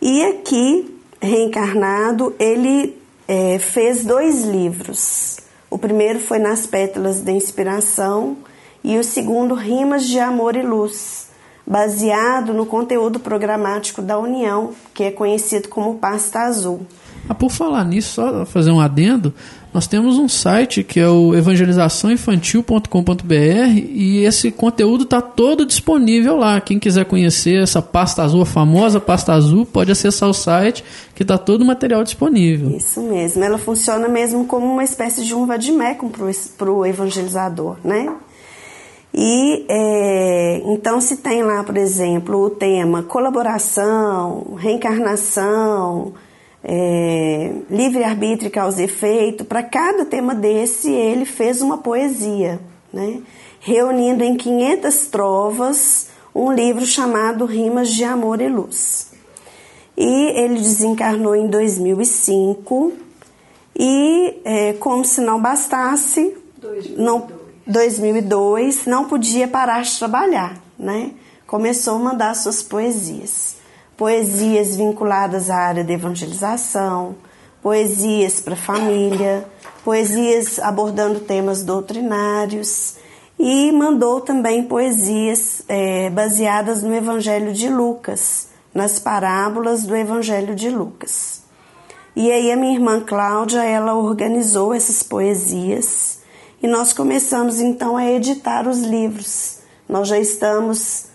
E aqui, reencarnado, ele é, fez dois livros. O primeiro foi Nas Pétalas da Inspiração e o segundo Rimas de Amor e Luz, baseado no conteúdo programático da União, que é conhecido como Pasta Azul. Ah, por falar nisso, só fazer um adendo, nós temos um site que é o evangelizaçãoinfantil.com.br e esse conteúdo está todo disponível lá. Quem quiser conhecer essa pasta azul, a famosa pasta azul, pode acessar o site que está todo o material disponível. Isso mesmo, ela funciona mesmo como uma espécie de um vadimecum para o evangelizador, né? E é, então se tem lá, por exemplo, o tema colaboração, reencarnação, é, livre-arbítrio e causa e efeito, para cada tema desse ele fez uma poesia, né? reunindo em 500 trovas um livro chamado Rimas de Amor e Luz. E ele desencarnou em 2005 e, é, como se não bastasse, 2002. Não, 2002, não podia parar de trabalhar, né? Começou a mandar suas poesias poesias vinculadas à área de evangelização, poesias para família, poesias abordando temas doutrinários e mandou também poesias é, baseadas no Evangelho de Lucas, nas parábolas do Evangelho de Lucas. E aí a minha irmã Cláudia, ela organizou essas poesias e nós começamos então a editar os livros. Nós já estamos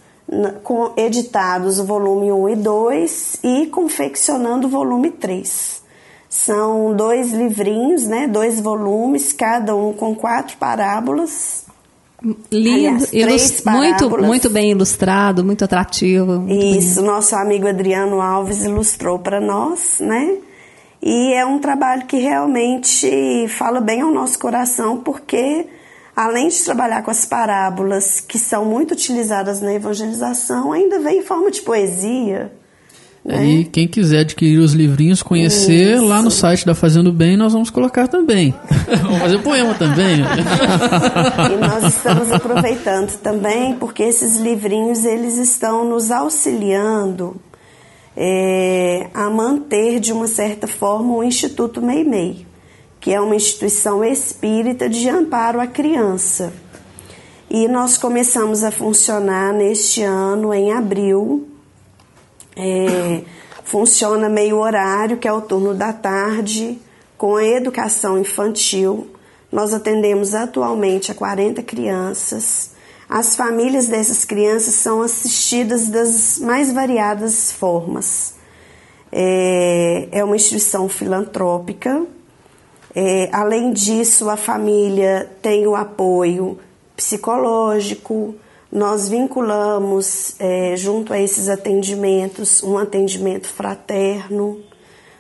com, editados o volume 1 e 2 e confeccionando o volume 3. São dois livrinhos, né, dois volumes, cada um com quatro parábolas. Lindo, Aliás, muito, muito bem ilustrado, muito atrativo. Muito Isso, bonito. nosso amigo Adriano Alves ilustrou para nós, né? E é um trabalho que realmente fala bem ao nosso coração, porque além de trabalhar com as parábolas que são muito utilizadas na evangelização, ainda vem em forma de poesia. Né? E quem quiser adquirir os livrinhos, conhecer Isso. lá no site da Fazendo Bem, nós vamos colocar também. vamos fazer poema também. e nós estamos aproveitando também, porque esses livrinhos eles estão nos auxiliando é, a manter de uma certa forma o Instituto Meimei que é uma instituição espírita de amparo à criança. E nós começamos a funcionar neste ano, em abril. É, funciona meio horário, que é o turno da tarde, com a educação infantil. Nós atendemos atualmente a 40 crianças. As famílias dessas crianças são assistidas das mais variadas formas. É, é uma instituição filantrópica é, além disso, a família tem o apoio psicológico, nós vinculamos é, junto a esses atendimentos um atendimento fraterno.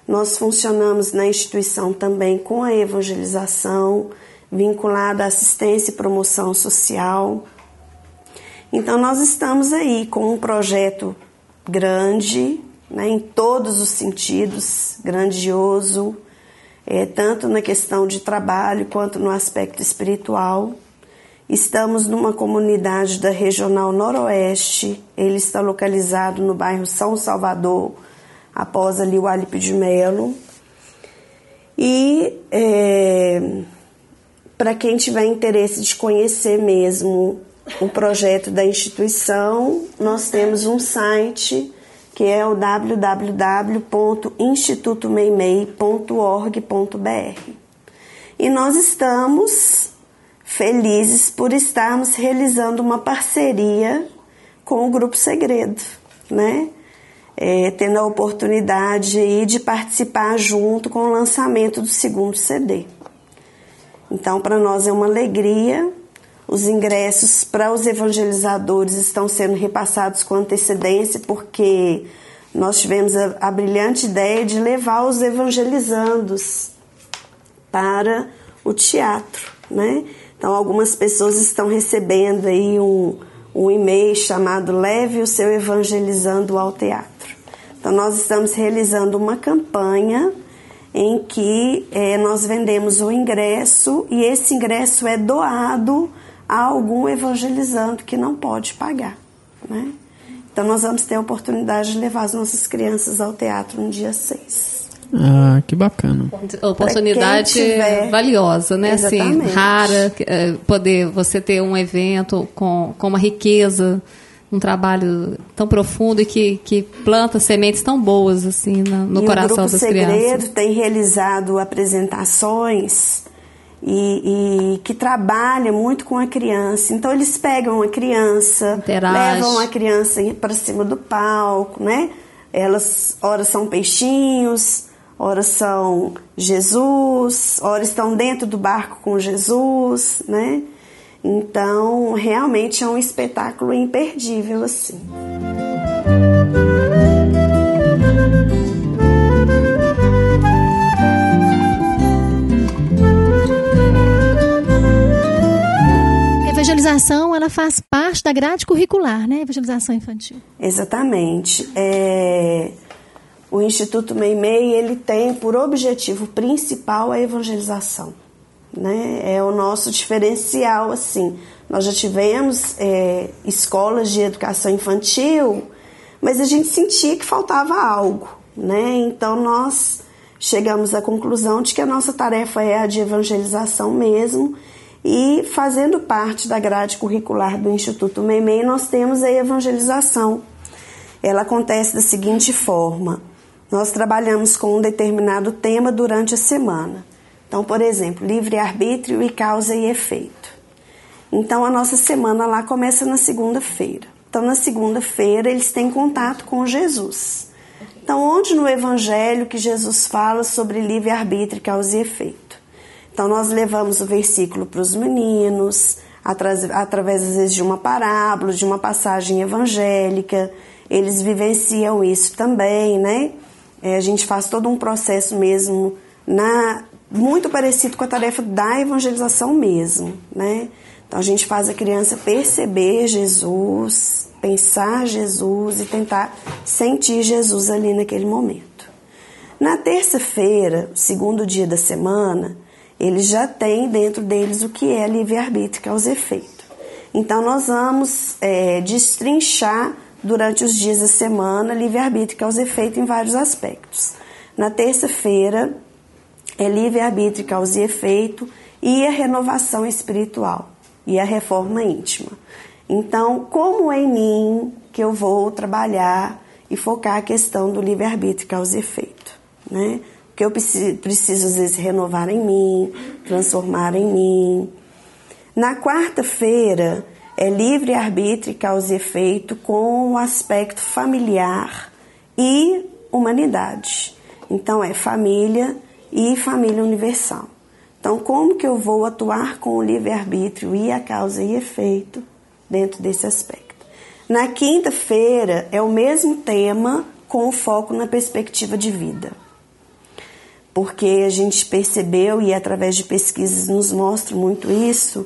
Nós funcionamos na instituição também com a evangelização, vinculada à assistência e promoção social. Então, nós estamos aí com um projeto grande, né, em todos os sentidos, grandioso, é, tanto na questão de trabalho quanto no aspecto espiritual. Estamos numa comunidade da Regional Noroeste, ele está localizado no bairro São Salvador, após ali o Alipe de Melo. E é, para quem tiver interesse de conhecer mesmo o projeto da instituição, nós temos um site que é o www.institutomeimei.org.br. E nós estamos felizes por estarmos realizando uma parceria com o Grupo Segredo, né? É, tendo a oportunidade aí de participar junto com o lançamento do segundo CD. Então, para nós é uma alegria os ingressos para os evangelizadores estão sendo repassados com antecedência, porque nós tivemos a, a brilhante ideia de levar os evangelizandos para o teatro, né? Então, algumas pessoas estão recebendo aí um, um e-mail chamado Leve o seu evangelizando ao teatro. Então, nós estamos realizando uma campanha em que eh, nós vendemos o ingresso e esse ingresso é doado a algum evangelizando que não pode pagar. Né? Então, nós vamos ter a oportunidade de levar as nossas crianças ao teatro no dia 6. Ah, que bacana. Oportunidade tiver- valiosa, né? Assim, rara, eh, poder você ter um evento com, com uma riqueza, um trabalho tão profundo e que, que planta sementes tão boas assim no e coração o Grupo das Segredo crianças. tem realizado apresentações e, e que trabalha muito com a criança. Então eles pegam a criança, Interage. levam a criança para cima do palco, né? Elas, ora são peixinhos, ora são Jesus, ora estão dentro do barco com Jesus, né? Então, realmente é um espetáculo imperdível assim. Evangelização, ela faz parte da grade curricular, né? Evangelização infantil. Exatamente. É, o Instituto Meimei ele tem por objetivo principal a evangelização, né? É o nosso diferencial assim. Nós já tivemos é, escolas de educação infantil, mas a gente sentia que faltava algo, né? Então nós chegamos à conclusão de que a nossa tarefa é a de evangelização mesmo. E fazendo parte da grade curricular do Instituto Meimei, nós temos a evangelização. Ela acontece da seguinte forma: nós trabalhamos com um determinado tema durante a semana. Então, por exemplo, livre-arbítrio e causa e efeito. Então, a nossa semana lá começa na segunda-feira. Então, na segunda-feira, eles têm contato com Jesus. Então, onde no Evangelho que Jesus fala sobre livre-arbítrio, causa e efeito? Então, nós levamos o versículo para os meninos, atras- através, às vezes, de uma parábola, de uma passagem evangélica. Eles vivenciam isso também, né? É, a gente faz todo um processo mesmo, na, muito parecido com a tarefa da evangelização mesmo, né? Então, a gente faz a criança perceber Jesus, pensar Jesus e tentar sentir Jesus ali naquele momento. Na terça-feira, segundo dia da semana, eles já têm dentro deles o que é livre-arbítrio, causa e efeito. Então, nós vamos é, destrinchar durante os dias da semana livre-arbítrio, causa e efeito em vários aspectos. Na terça-feira, é livre-arbítrio, causa e efeito e a renovação espiritual e a reforma íntima. Então, como é em mim que eu vou trabalhar e focar a questão do livre-arbítrio, causa e efeito, né? Que eu preciso, às vezes, renovar em mim, transformar em mim. Na quarta-feira, é livre arbítrio, causa e efeito com o aspecto familiar e humanidade. Então, é família e família universal. Então, como que eu vou atuar com o livre-arbítrio e a causa e efeito dentro desse aspecto? Na quinta-feira, é o mesmo tema com o foco na perspectiva de vida porque a gente percebeu e através de pesquisas nos mostra muito isso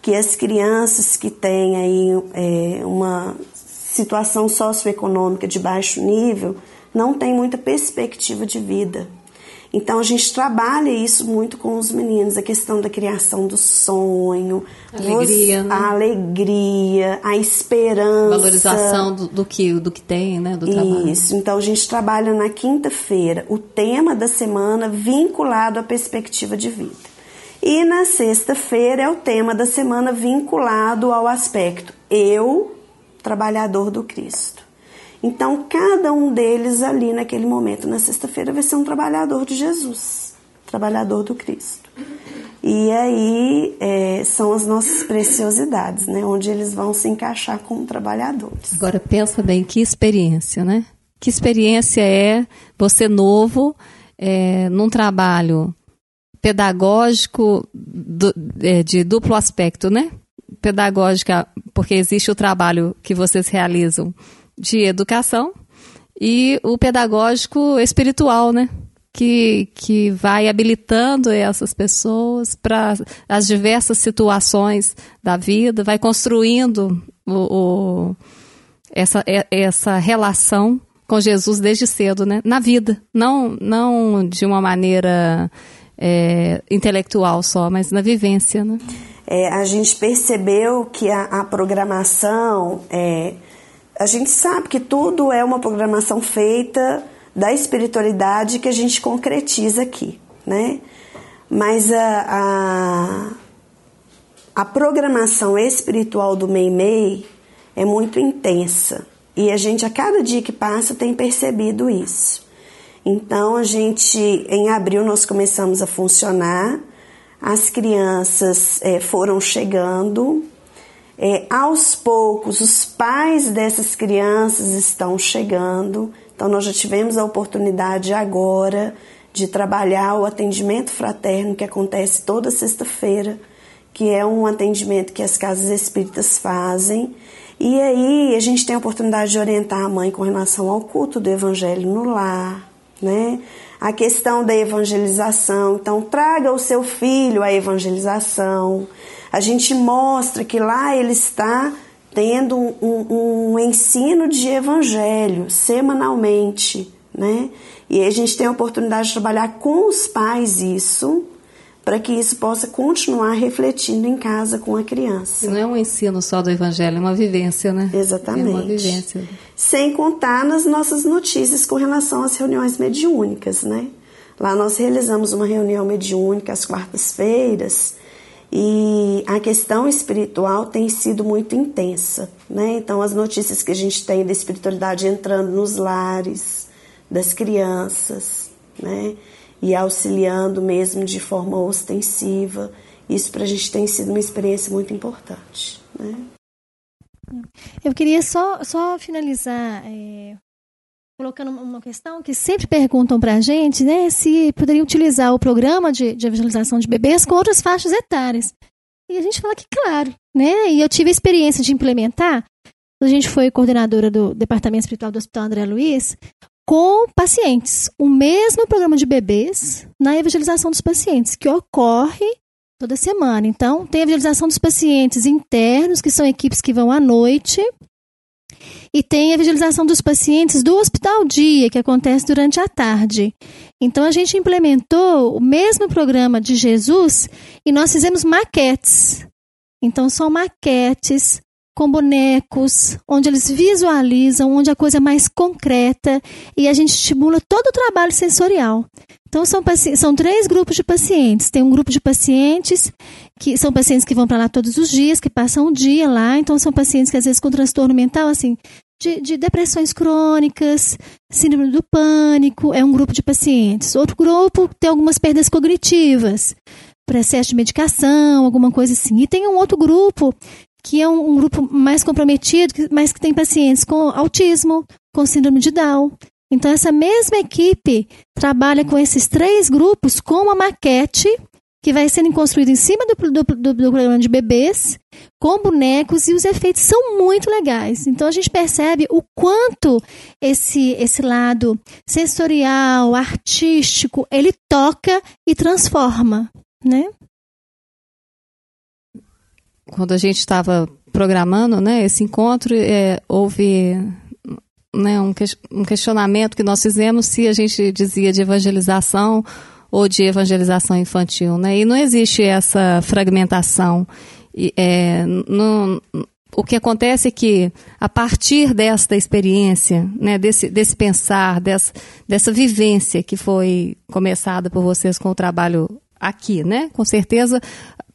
que as crianças que têm aí é, uma situação socioeconômica de baixo nível não têm muita perspectiva de vida. Então a gente trabalha isso muito com os meninos, a questão da criação do sonho, Alegria, os- né? a alegria, a esperança, Valorização do, do que, do que tem, né? Do trabalho. isso, então a gente trabalha na quinta-feira o tema da semana vinculado à perspectiva de vida. E na sexta-feira é o tema da semana vinculado ao aspecto eu, trabalhador do Cristo. Então cada um deles ali naquele momento, na sexta-feira, vai ser um trabalhador de Jesus, trabalhador do Cristo. E aí é, são as nossas preciosidades, né? Onde eles vão se encaixar como trabalhadores. Agora pensa bem, que experiência, né? Que experiência é você novo é, num trabalho pedagógico do- é, de duplo aspecto, né? Pedagógica, porque existe o trabalho que vocês realizam de educação e o pedagógico espiritual, né? Que, que vai habilitando essas pessoas para as diversas situações da vida, vai construindo o, o- essa, essa relação com Jesus desde cedo, né? Na vida, não, não de uma maneira é, intelectual só, mas na vivência, né? É, a gente percebeu que a, a programação, é, a gente sabe que tudo é uma programação feita da espiritualidade que a gente concretiza aqui, né? Mas a, a, a programação espiritual do Meimei é muito intensa e a gente a cada dia que passa tem percebido isso. Então a gente em abril nós começamos a funcionar, as crianças é, foram chegando, é, aos poucos os pais dessas crianças estão chegando. Então nós já tivemos a oportunidade agora de trabalhar o atendimento fraterno que acontece toda sexta-feira, que é um atendimento que as casas espíritas fazem. E aí a gente tem a oportunidade de orientar a mãe com relação ao culto do evangelho no lar, né? A questão da evangelização, então traga o seu filho à evangelização. A gente mostra que lá ele está tendo um, um ensino de evangelho semanalmente, né? E aí a gente tem a oportunidade de trabalhar com os pais isso, para que isso possa continuar refletindo em casa com a criança. Não é um ensino só do evangelho, é uma vivência, né? Exatamente. É uma vivência. Sem contar nas nossas notícias com relação às reuniões mediúnicas, né? Lá nós realizamos uma reunião mediúnica às quartas-feiras e a questão espiritual tem sido muito intensa, né? Então as notícias que a gente tem da espiritualidade entrando nos lares das crianças, né? E auxiliando mesmo de forma ostensiva. Isso para a gente tem sido uma experiência muito importante, né? Eu queria só, só finalizar é, colocando uma questão que sempre perguntam para a gente, né, se poderia utilizar o programa de, de evangelização de bebês com outras faixas etárias. E a gente fala que claro, né? E eu tive a experiência de implementar. A gente foi coordenadora do Departamento Espiritual do Hospital André Luiz com pacientes. O mesmo programa de bebês na evangelização dos pacientes, que ocorre toda semana. Então, tem a evangelização dos pacientes internos, que são equipes que vão à noite, e tem a evangelização dos pacientes do hospital dia, que acontece durante a tarde. Então, a gente implementou o mesmo programa de Jesus e nós fizemos maquetes. Então, são maquetes com bonecos, onde eles visualizam, onde a coisa é mais concreta e a gente estimula todo o trabalho sensorial. Então, são, são três grupos de pacientes. Tem um grupo de pacientes que são pacientes que vão para lá todos os dias, que passam o dia lá. Então, são pacientes que, às vezes, com transtorno mental, assim, de, de depressões crônicas, síndrome do pânico, é um grupo de pacientes. Outro grupo tem algumas perdas cognitivas, processo de medicação, alguma coisa assim. E tem um outro grupo que é um, um, grupo mais comprometido, mas que tem pacientes com autismo, com síndrome de Down. Então, essa mesma equipe trabalha com esses três grupos com uma maquete que vai sendo construída em cima do, do, do, do programa de bebês, com bonecos, e os efeitos são muito legais. Então, a gente percebe o quanto esse, esse lado sensorial, artístico, ele toca e transforma, né? Quando a gente estava programando né, esse encontro, é, houve né, um, um questionamento que nós fizemos se a gente dizia de evangelização ou de evangelização infantil. Né? E não existe essa fragmentação. E, é, no, o que acontece é que, a partir desta experiência, né, desse, desse pensar, dessa, dessa vivência que foi começada por vocês com o trabalho aqui, né? Com certeza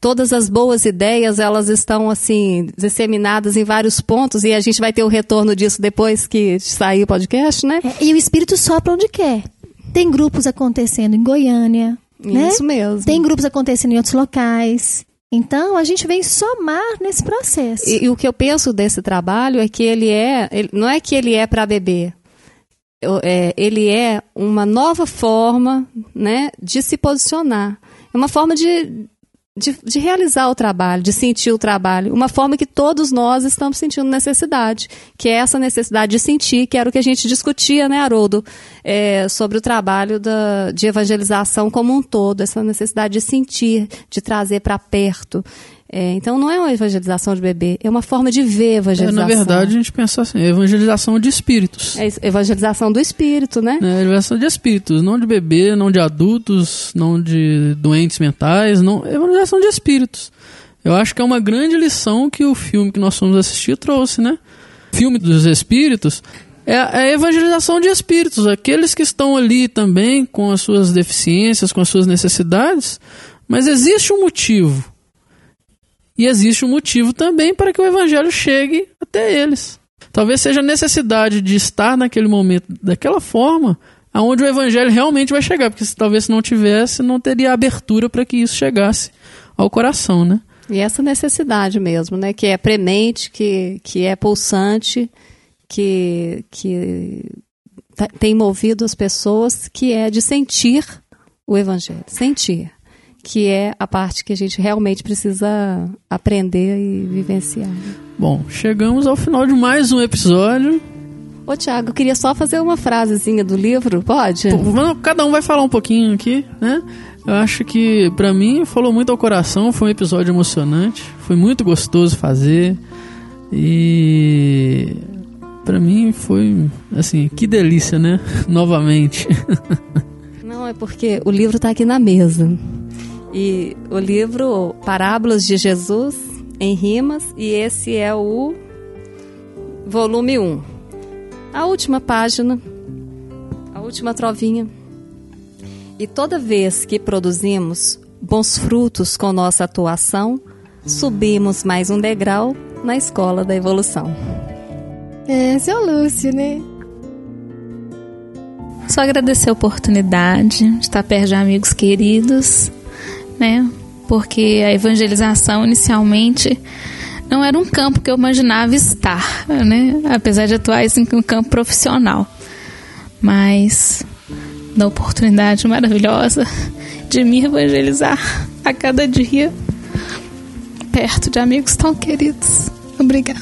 todas as boas ideias elas estão assim disseminadas em vários pontos e a gente vai ter o retorno disso depois que sair o podcast, né? É, e o espírito sopra onde quer. Tem grupos acontecendo em Goiânia, né? Isso mesmo. Tem grupos acontecendo em outros locais. Então, a gente vem somar nesse processo. E, e o que eu penso desse trabalho é que ele é, ele, não é que ele é para beber. É, ele é uma nova forma né, de se posicionar. É uma forma de, de, de, realizar o trabalho, de sentir o trabalho, uma forma que todos nós estamos sentindo necessidade, que é essa necessidade de sentir, que era o que a gente discutia, né, Haroldo, é, sobre o trabalho da, de evangelização como um todo, essa necessidade de sentir, de trazer para perto. É, então não é uma evangelização de bebê, é uma forma de ver É, evangelização. na verdade, a gente pensa assim, evangelização de espíritos. É isso, evangelização do espírito, né? É, evangelização de espíritos, não de bebê, não de adultos, não de doentes mentais, não, evangelização de espíritos. Eu acho que é uma grande lição que o filme que nós fomos assistir trouxe, né? Filme dos espíritos é é a evangelização de espíritos, aqueles que estão ali também com as suas deficiências, com as suas necessidades, mas existe um motivo. E existe um motivo também para que o evangelho chegue até eles. Talvez seja a necessidade de estar naquele momento daquela forma, aonde o evangelho realmente vai chegar, porque se talvez se não tivesse, não teria abertura para que isso chegasse ao coração, né? E essa necessidade mesmo, né? Que é premente, que, que é pulsante, que, que tá- tem movido as pessoas, que é de sentir o evangelho. Sentir. Que é a parte que a gente realmente precisa aprender e vivenciar. Bom, chegamos ao final de mais um episódio. Ô, Tiago, eu queria só fazer uma frasezinha do livro, pode? Cada um vai falar um pouquinho aqui, né? Eu acho que pra mim falou muito ao coração, foi um episódio emocionante, foi muito gostoso fazer e pra mim foi assim, que delícia, né? Novamente. Não, é porque o livro está aqui na mesa. E o livro Parábolas de Jesus em Rimas, e esse é o volume 1. A última página, a última trovinha. E toda vez que produzimos bons frutos com nossa atuação, subimos mais um degrau na escola da evolução. É, seu Lúcio, né? Só agradecer a oportunidade de estar perto de amigos queridos, né? Porque a evangelização inicialmente não era um campo que eu imaginava estar, né? Apesar de atuar em um campo profissional. Mas da oportunidade maravilhosa de me evangelizar a cada dia perto de amigos tão queridos. Obrigada.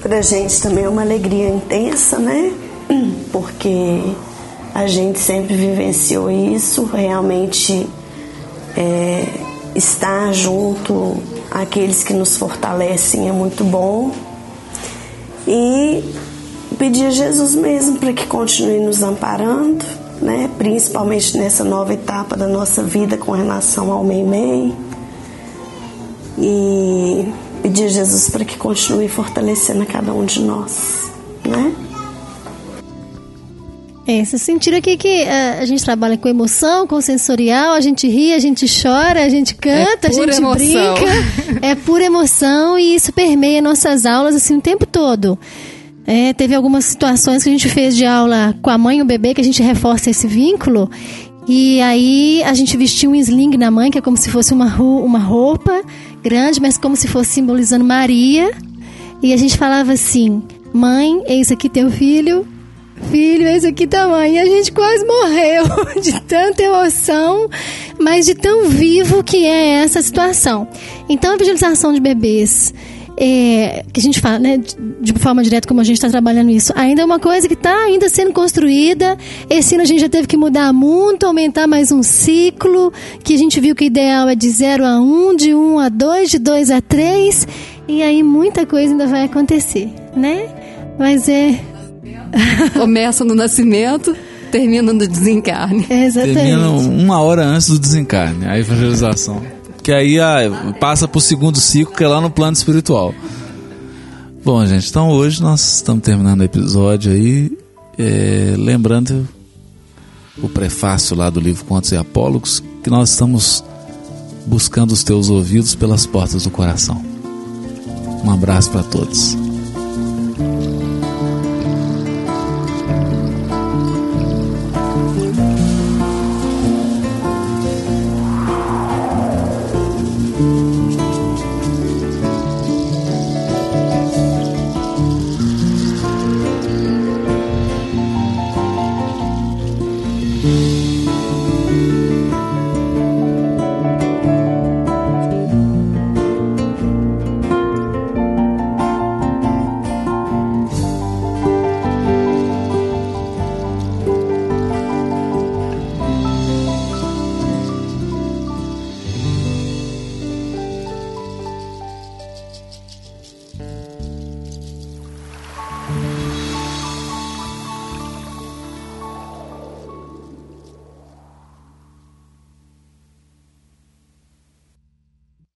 Pra gente também é uma alegria intensa, né? Porque a gente sempre vivenciou isso, realmente é, estar junto àqueles que nos fortalecem é muito bom. E pedir a Jesus mesmo para que continue nos amparando, né? principalmente nessa nova etapa da nossa vida com relação ao Meimei. E pedir a Jesus para que continue fortalecendo a cada um de nós, né? É, vocês sentiram aqui que ah, a gente trabalha com emoção, com sensorial, a gente ri, a gente chora, a gente canta, É a gente emoção. brinca. É pura emoção e isso permeia nossas aulas assim o tempo todo. É, teve algumas situações que a gente fez de aula com a mãe e o bebê que a gente reforça esse vínculo. E aí a gente vestia um sling na mãe, que é como se fosse uma, uma roupa grande, mas como se fosse simbolizando Maria. E a gente falava assim: Mãe, eis aqui teu filho, Filho, esse aqui tá mãe. E a gente quase morreu de tanta emoção, mas de tão vivo que é essa situação. Então, a evangelização de bebês, é, que a gente fala, né, de, de forma direta, como a gente está trabalhando isso, ainda é uma coisa que está ainda sendo construída. Esse ano a gente já teve que mudar muito, aumentar mais um ciclo, que a gente viu que o ideal é de 0 a 1, um, de 1 um a 2, de 2 a 3, e aí muita coisa ainda vai acontecer, né? Mas é Começa no nascimento, termina no desencarne. Termina uma hora antes do desencarne, a evangelização. Que aí ah, passa pro segundo ciclo, que é lá no plano espiritual. Bom, gente, então hoje nós estamos terminando o episódio aí. é, lembrando o prefácio lá do livro Contos e Apólogos, que nós estamos buscando os teus ouvidos pelas portas do coração. Um abraço para todos.